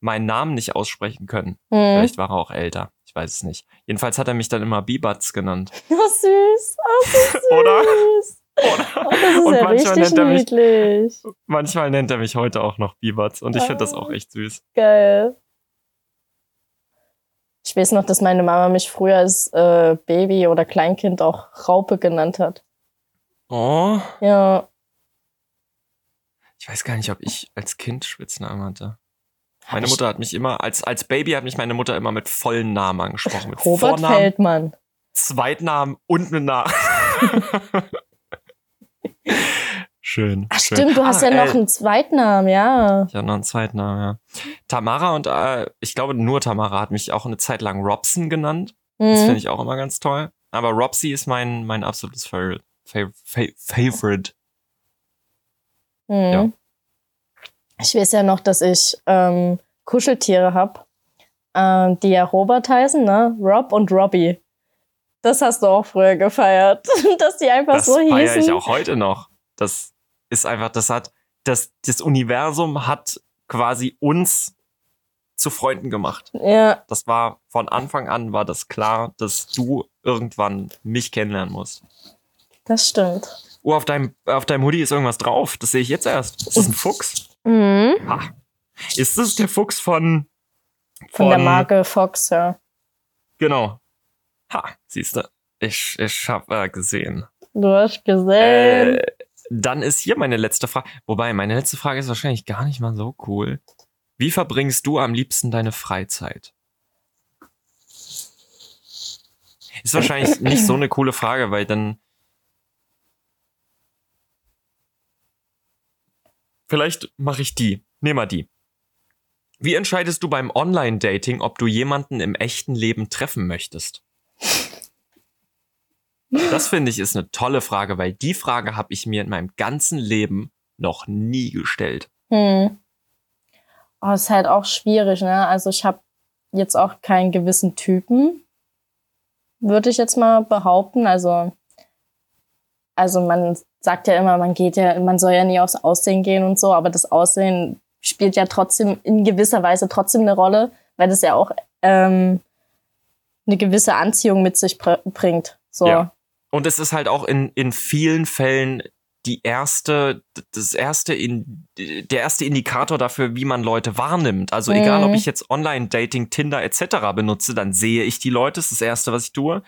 meinen Namen nicht aussprechen können. Hm. Vielleicht war er auch älter. Ich weiß es nicht. Jedenfalls hat er mich dann immer Bibatz genannt. Oh, süß. Oh, süß. Oder? Oder? Oh, das ist und ja manchmal nennt er mich, niedlich. Manchmal nennt er mich heute auch noch Bibatz und ich finde das auch echt süß. Geil. Ich weiß noch, dass meine Mama mich früher als äh, Baby oder Kleinkind auch Raupe genannt hat. Oh. Ja. Ich weiß gar nicht, ob ich als Kind Spitznamen hatte. Meine Mutter hat mich immer, als, als Baby hat mich meine Mutter immer mit vollen Namen angesprochen. Mit Robert Vornamen, Feldmann. Zweitnamen und mit Namen. Schön. Ach schön. stimmt, du hast ah, ja noch äh, einen Zweitnamen, ja. Ich habe noch einen Zweitnamen, ja. Tamara und äh, ich glaube nur Tamara hat mich auch eine Zeit lang Robson genannt. Mhm. Das finde ich auch immer ganz toll. Aber Robsy ist mein, mein absolutes Favorite. Favorite. Mhm. Ja. Ich weiß ja noch, dass ich ähm, Kuscheltiere habe, äh, die ja Robert heißen, ne? Rob und Robbie. Das hast du auch früher gefeiert, dass die einfach das so hießen. Das feiere ich auch heute noch. Das ist einfach, das hat, das, das Universum hat quasi uns zu Freunden gemacht. Ja. Das war von Anfang an war das klar, dass du irgendwann mich kennenlernen musst. Das stimmt. Oh, auf deinem, auf deinem Hoodie ist irgendwas drauf. Das sehe ich jetzt erst. Ist das ein Fuchs? Mhm. Ha. Ist das der Fuchs von, von, von der Marke Fox, ja. Genau. Ha, siehst du. Ich, ich habe äh, gesehen. Du hast gesehen. Äh, dann ist hier meine letzte Frage. Wobei, meine letzte Frage ist wahrscheinlich gar nicht mal so cool. Wie verbringst du am liebsten deine Freizeit? Ist wahrscheinlich nicht so eine coole Frage, weil dann. Vielleicht mache ich die. Nehm mal die. Wie entscheidest du beim Online-Dating, ob du jemanden im echten Leben treffen möchtest? Das finde ich ist eine tolle Frage, weil die Frage habe ich mir in meinem ganzen Leben noch nie gestellt. Hm. Oh, ist halt auch schwierig, ne? Also ich habe jetzt auch keinen gewissen Typen, würde ich jetzt mal behaupten. Also, also man sagt ja immer, man geht ja, man soll ja nie aufs Aussehen gehen und so, aber das Aussehen spielt ja trotzdem in gewisser Weise trotzdem eine Rolle, weil das ja auch ähm, eine gewisse Anziehung mit sich bringt. So. Ja. Und es ist halt auch in, in vielen Fällen die erste, das erste in, der erste Indikator dafür, wie man Leute wahrnimmt. Also mhm. egal, ob ich jetzt Online-Dating, Tinder etc. benutze, dann sehe ich die Leute, das ist das erste, was ich tue.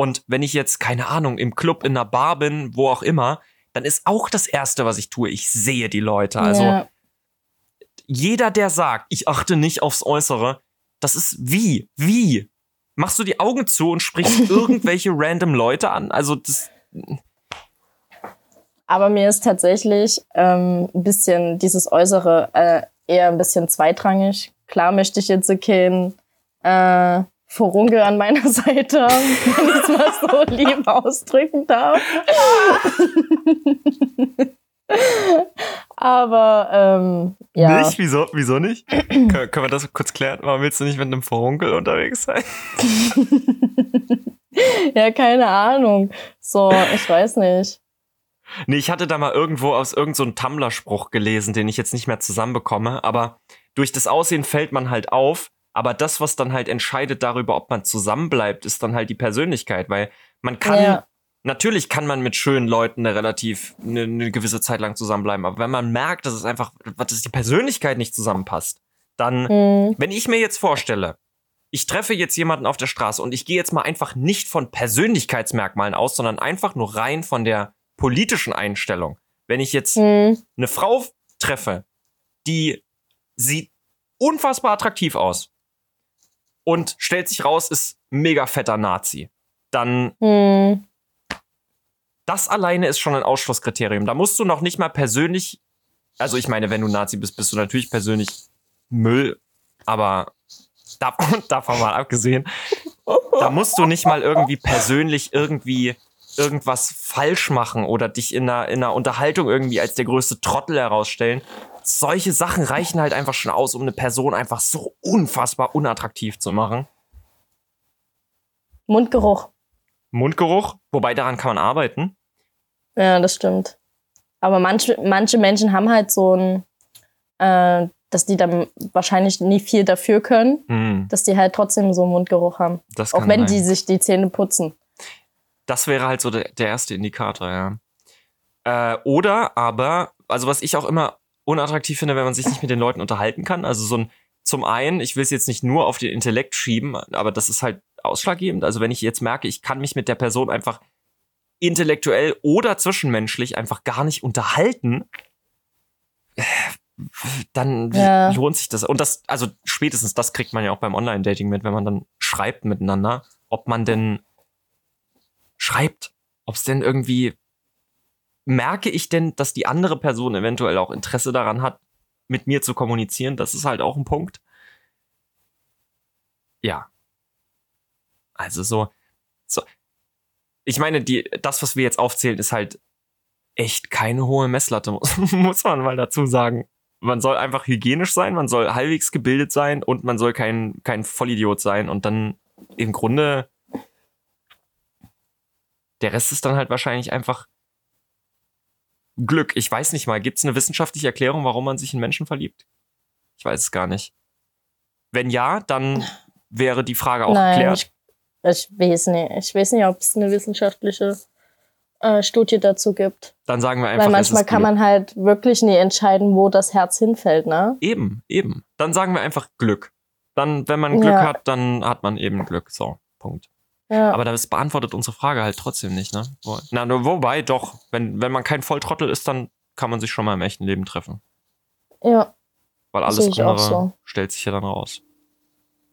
Und wenn ich jetzt, keine Ahnung, im Club, in einer Bar bin, wo auch immer, dann ist auch das erste, was ich tue, ich sehe die Leute. Also ja. jeder, der sagt, ich achte nicht aufs Äußere, das ist wie, wie machst du die Augen zu und sprichst irgendwelche random Leute an. Also das. Aber mir ist tatsächlich ähm, ein bisschen dieses Äußere äh, eher ein bisschen zweitrangig. Klar möchte ich jetzt keinen äh, Furunkel an meiner Seite, wenn ich es mal so lieb ausdrücken darf. Aber ähm, ja. Nicht? Wieso, wieso nicht? können, können wir das kurz klären? Warum willst du nicht mit einem Vorunkel unterwegs sein? ja, keine Ahnung. So, ich weiß nicht. Nee, ich hatte da mal irgendwo aus irgendeinem so Tumblr-Spruch gelesen, den ich jetzt nicht mehr zusammenbekomme, aber durch das Aussehen fällt man halt auf, Aber das, was dann halt entscheidet darüber, ob man zusammenbleibt, ist dann halt die Persönlichkeit, weil man kann, ja. natürlich kann man mit schönen Leuten eine relativ, eine, eine, gewisse Zeit lang zusammenbleiben, aber wenn man merkt, dass es einfach, dass die Persönlichkeit nicht zusammenpasst, dann, mhm. wenn ich mir jetzt vorstelle, ich treffe jetzt jemanden auf der Straße und ich gehe jetzt mal einfach nicht von Persönlichkeitsmerkmalen aus, sondern einfach nur rein von der politischen Einstellung. Wenn ich jetzt mhm. eine Frau treffe, die sieht unfassbar attraktiv aus und stellt sich raus, ist mega fetter Nazi, dann mhm. das alleine ist schon ein Ausschlusskriterium. Da musst du noch nicht mal persönlich, also ich meine, wenn du Nazi bist, bist du natürlich persönlich Müll, aber davon, davon mal abgesehen, da musst du nicht mal irgendwie persönlich irgendwie irgendwas falsch machen oder dich in einer, in einer Unterhaltung irgendwie als der größte Trottel herausstellen. Solche Sachen reichen halt einfach schon aus, um eine Person einfach so unfassbar unattraktiv zu machen. Mundgeruch. Mundgeruch, wobei daran kann man arbeiten. Ja, das stimmt. Aber manche, manche Menschen haben halt so ein, äh, dass die dann wahrscheinlich nie viel dafür können, mm. dass die halt trotzdem so einen Mundgeruch haben. Das Auch wenn sein. die sich die Zähne putzen. Das wäre halt so der, der erste Indikator, ja. Äh, oder aber, also was ich auch immer unattraktiv finde, wenn man sich nicht mit den Leuten unterhalten kann. Also so ein, zum einen, ich will es jetzt nicht nur auf den Intellekt schieben, aber das ist halt ausschlaggebend. Also wenn ich jetzt merke, ich kann mich mit der Person einfach intellektuell oder zwischenmenschlich einfach gar nicht unterhalten, dann ja. lohnt sich das. Und das, also spätestens das kriegt man ja auch beim Online-Dating mit, wenn man dann schreibt miteinander, ob man denn schreibt. Ob es denn irgendwie, merke ich denn, dass die andere Person eventuell auch Interesse daran hat, mit mir zu kommunizieren? Das ist halt auch ein Punkt. Ja. Also so, so. Ich meine, die, das, was wir jetzt aufzählen, ist halt echt keine hohe Messlatte, muss man mal dazu sagen. Man soll einfach hygienisch sein, man soll halbwegs gebildet sein und man soll kein, kein Vollidiot sein und dann im Grunde der Rest ist dann halt wahrscheinlich einfach Glück. Ich weiß nicht mal, gibt es eine wissenschaftliche Erklärung, warum man sich in Menschen verliebt? Ich weiß es gar nicht. Wenn ja, dann wäre die Frage auch Nein, geklärt. Ich, ich weiß nicht. Ich weiß nicht, ob es eine wissenschaftliche äh, Studie dazu gibt. Dann sagen wir einfach. Weil manchmal kann man halt wirklich nie entscheiden, wo das Herz hinfällt, ne? Eben, eben. Dann sagen wir einfach Glück. Dann, wenn man Glück ja. hat, dann hat man eben Glück. So, Punkt. Ja. Aber das beantwortet unsere Frage halt trotzdem nicht, ne? Na, nur wobei, doch, wenn, wenn man kein Volltrottel ist, dann kann man sich schon mal im echten Leben treffen. Ja. Weil alles andere so. stellt sich ja dann raus.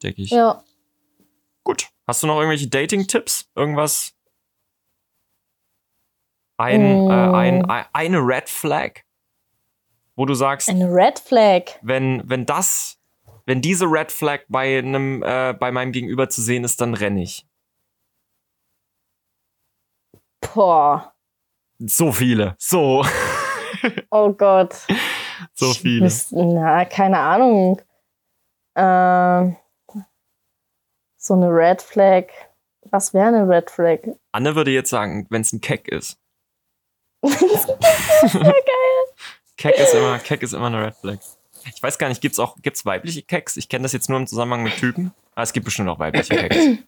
Denke ich. Ja. Gut. Hast du noch irgendwelche Dating-Tipps? Irgendwas? Ein, mm. äh, ein, ein, eine Red Flag? Wo du sagst. Eine Red Flag. Wenn, wenn das, wenn diese Red Flag bei einem, äh, bei meinem Gegenüber zu sehen ist, dann renne ich. Boah. So viele. So. Oh Gott. So viele. Ich, na, keine Ahnung. Äh, so eine Red Flag. Was wäre eine Red Flag? Anne würde jetzt sagen, wenn es ein Keck ist. geil. Keck ist immer, Keck ist immer eine Red Flag. Ich weiß gar nicht, gibt's auch, gibt's weibliche Kecks? Ich kenne das jetzt nur im Zusammenhang mit Typen. Aber es gibt bestimmt auch weibliche Kecks.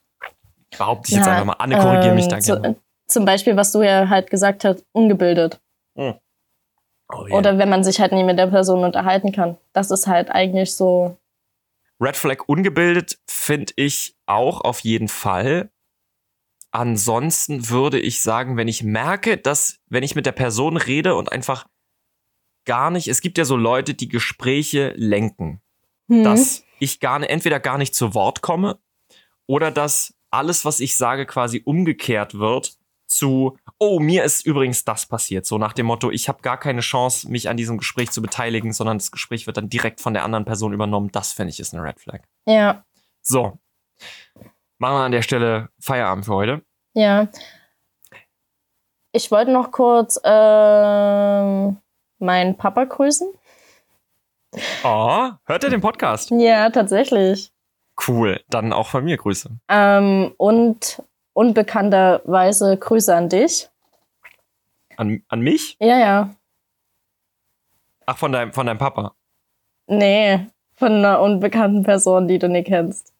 Behaupte ich jetzt einfach mal. Anne, korrigiere ähm, mich da gerne. Zum Beispiel, was du ja halt gesagt hast, ungebildet. Hm. Oh, yeah. Oder wenn man sich halt nie mit der Person unterhalten kann. Das ist halt eigentlich so. Red Flag ungebildet finde ich auch auf jeden Fall. Ansonsten würde ich sagen, wenn ich merke, dass, wenn ich mit der Person rede und einfach gar nicht, es gibt ja so Leute, die Gespräche lenken, hm. dass ich gar entweder gar nicht zu Wort komme oder dass alles, was ich sage, quasi umgekehrt wird zu, oh, mir ist übrigens das passiert. So nach dem Motto, ich habe gar keine Chance, mich an diesem Gespräch zu beteiligen, sondern das Gespräch wird dann direkt von der anderen Person übernommen. Das fände ich ist eine Red Flag. Ja. So. Machen wir an der Stelle Feierabend für heute. Ja. Ich wollte noch kurz äh, meinen Papa grüßen. Oh, hört er den Podcast? Ja, tatsächlich. Cool, dann auch von mir Grüße. Ähm, und unbekannterweise Grüße an dich. An, an mich? Ja, ja. Ach, von deinem, von deinem Papa? Nee, Von einer unbekannten Person, die du nicht kennst.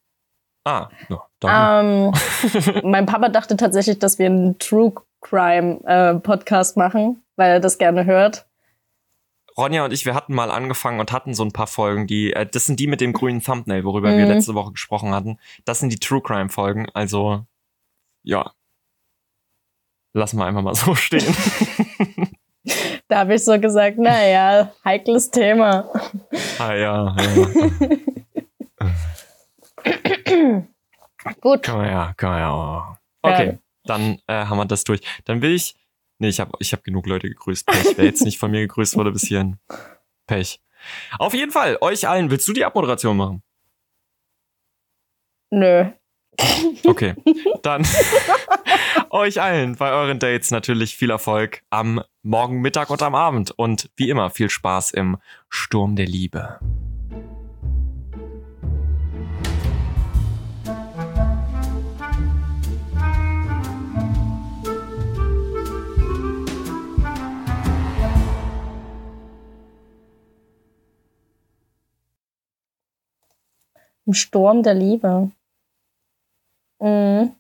Ah, ja, danke. Ähm, mein Papa dachte tatsächlich, dass wir einen True Crime äh, Podcast machen, weil er das gerne hört. Ronja und ich, wir hatten mal angefangen und hatten so ein paar Folgen, die, äh, das sind die mit dem grünen Thumbnail, worüber mhm. wir letzte Woche gesprochen hatten. Das sind die True Crime Folgen, also ja. Lassen wir einfach mal so stehen. da habe ich so gesagt, naja, heikles Thema. Ah ja, ja. Gut. Kann man ja, kann man ja. Okay, ja. dann äh, haben wir das durch. Dann will ich. Nee, ich habe ich hab genug Leute gegrüßt. Pech. Wer jetzt nicht von mir gegrüßt wurde bis hierhin. Pech. Auf jeden Fall, euch allen, willst du die Abmoderation machen? Nö. Okay, dann euch allen bei euren Dates natürlich viel Erfolg am Morgen, Mittag und am Abend und wie immer viel Spaß im Sturm der Liebe. Im Sturm der Liebe. Mhm.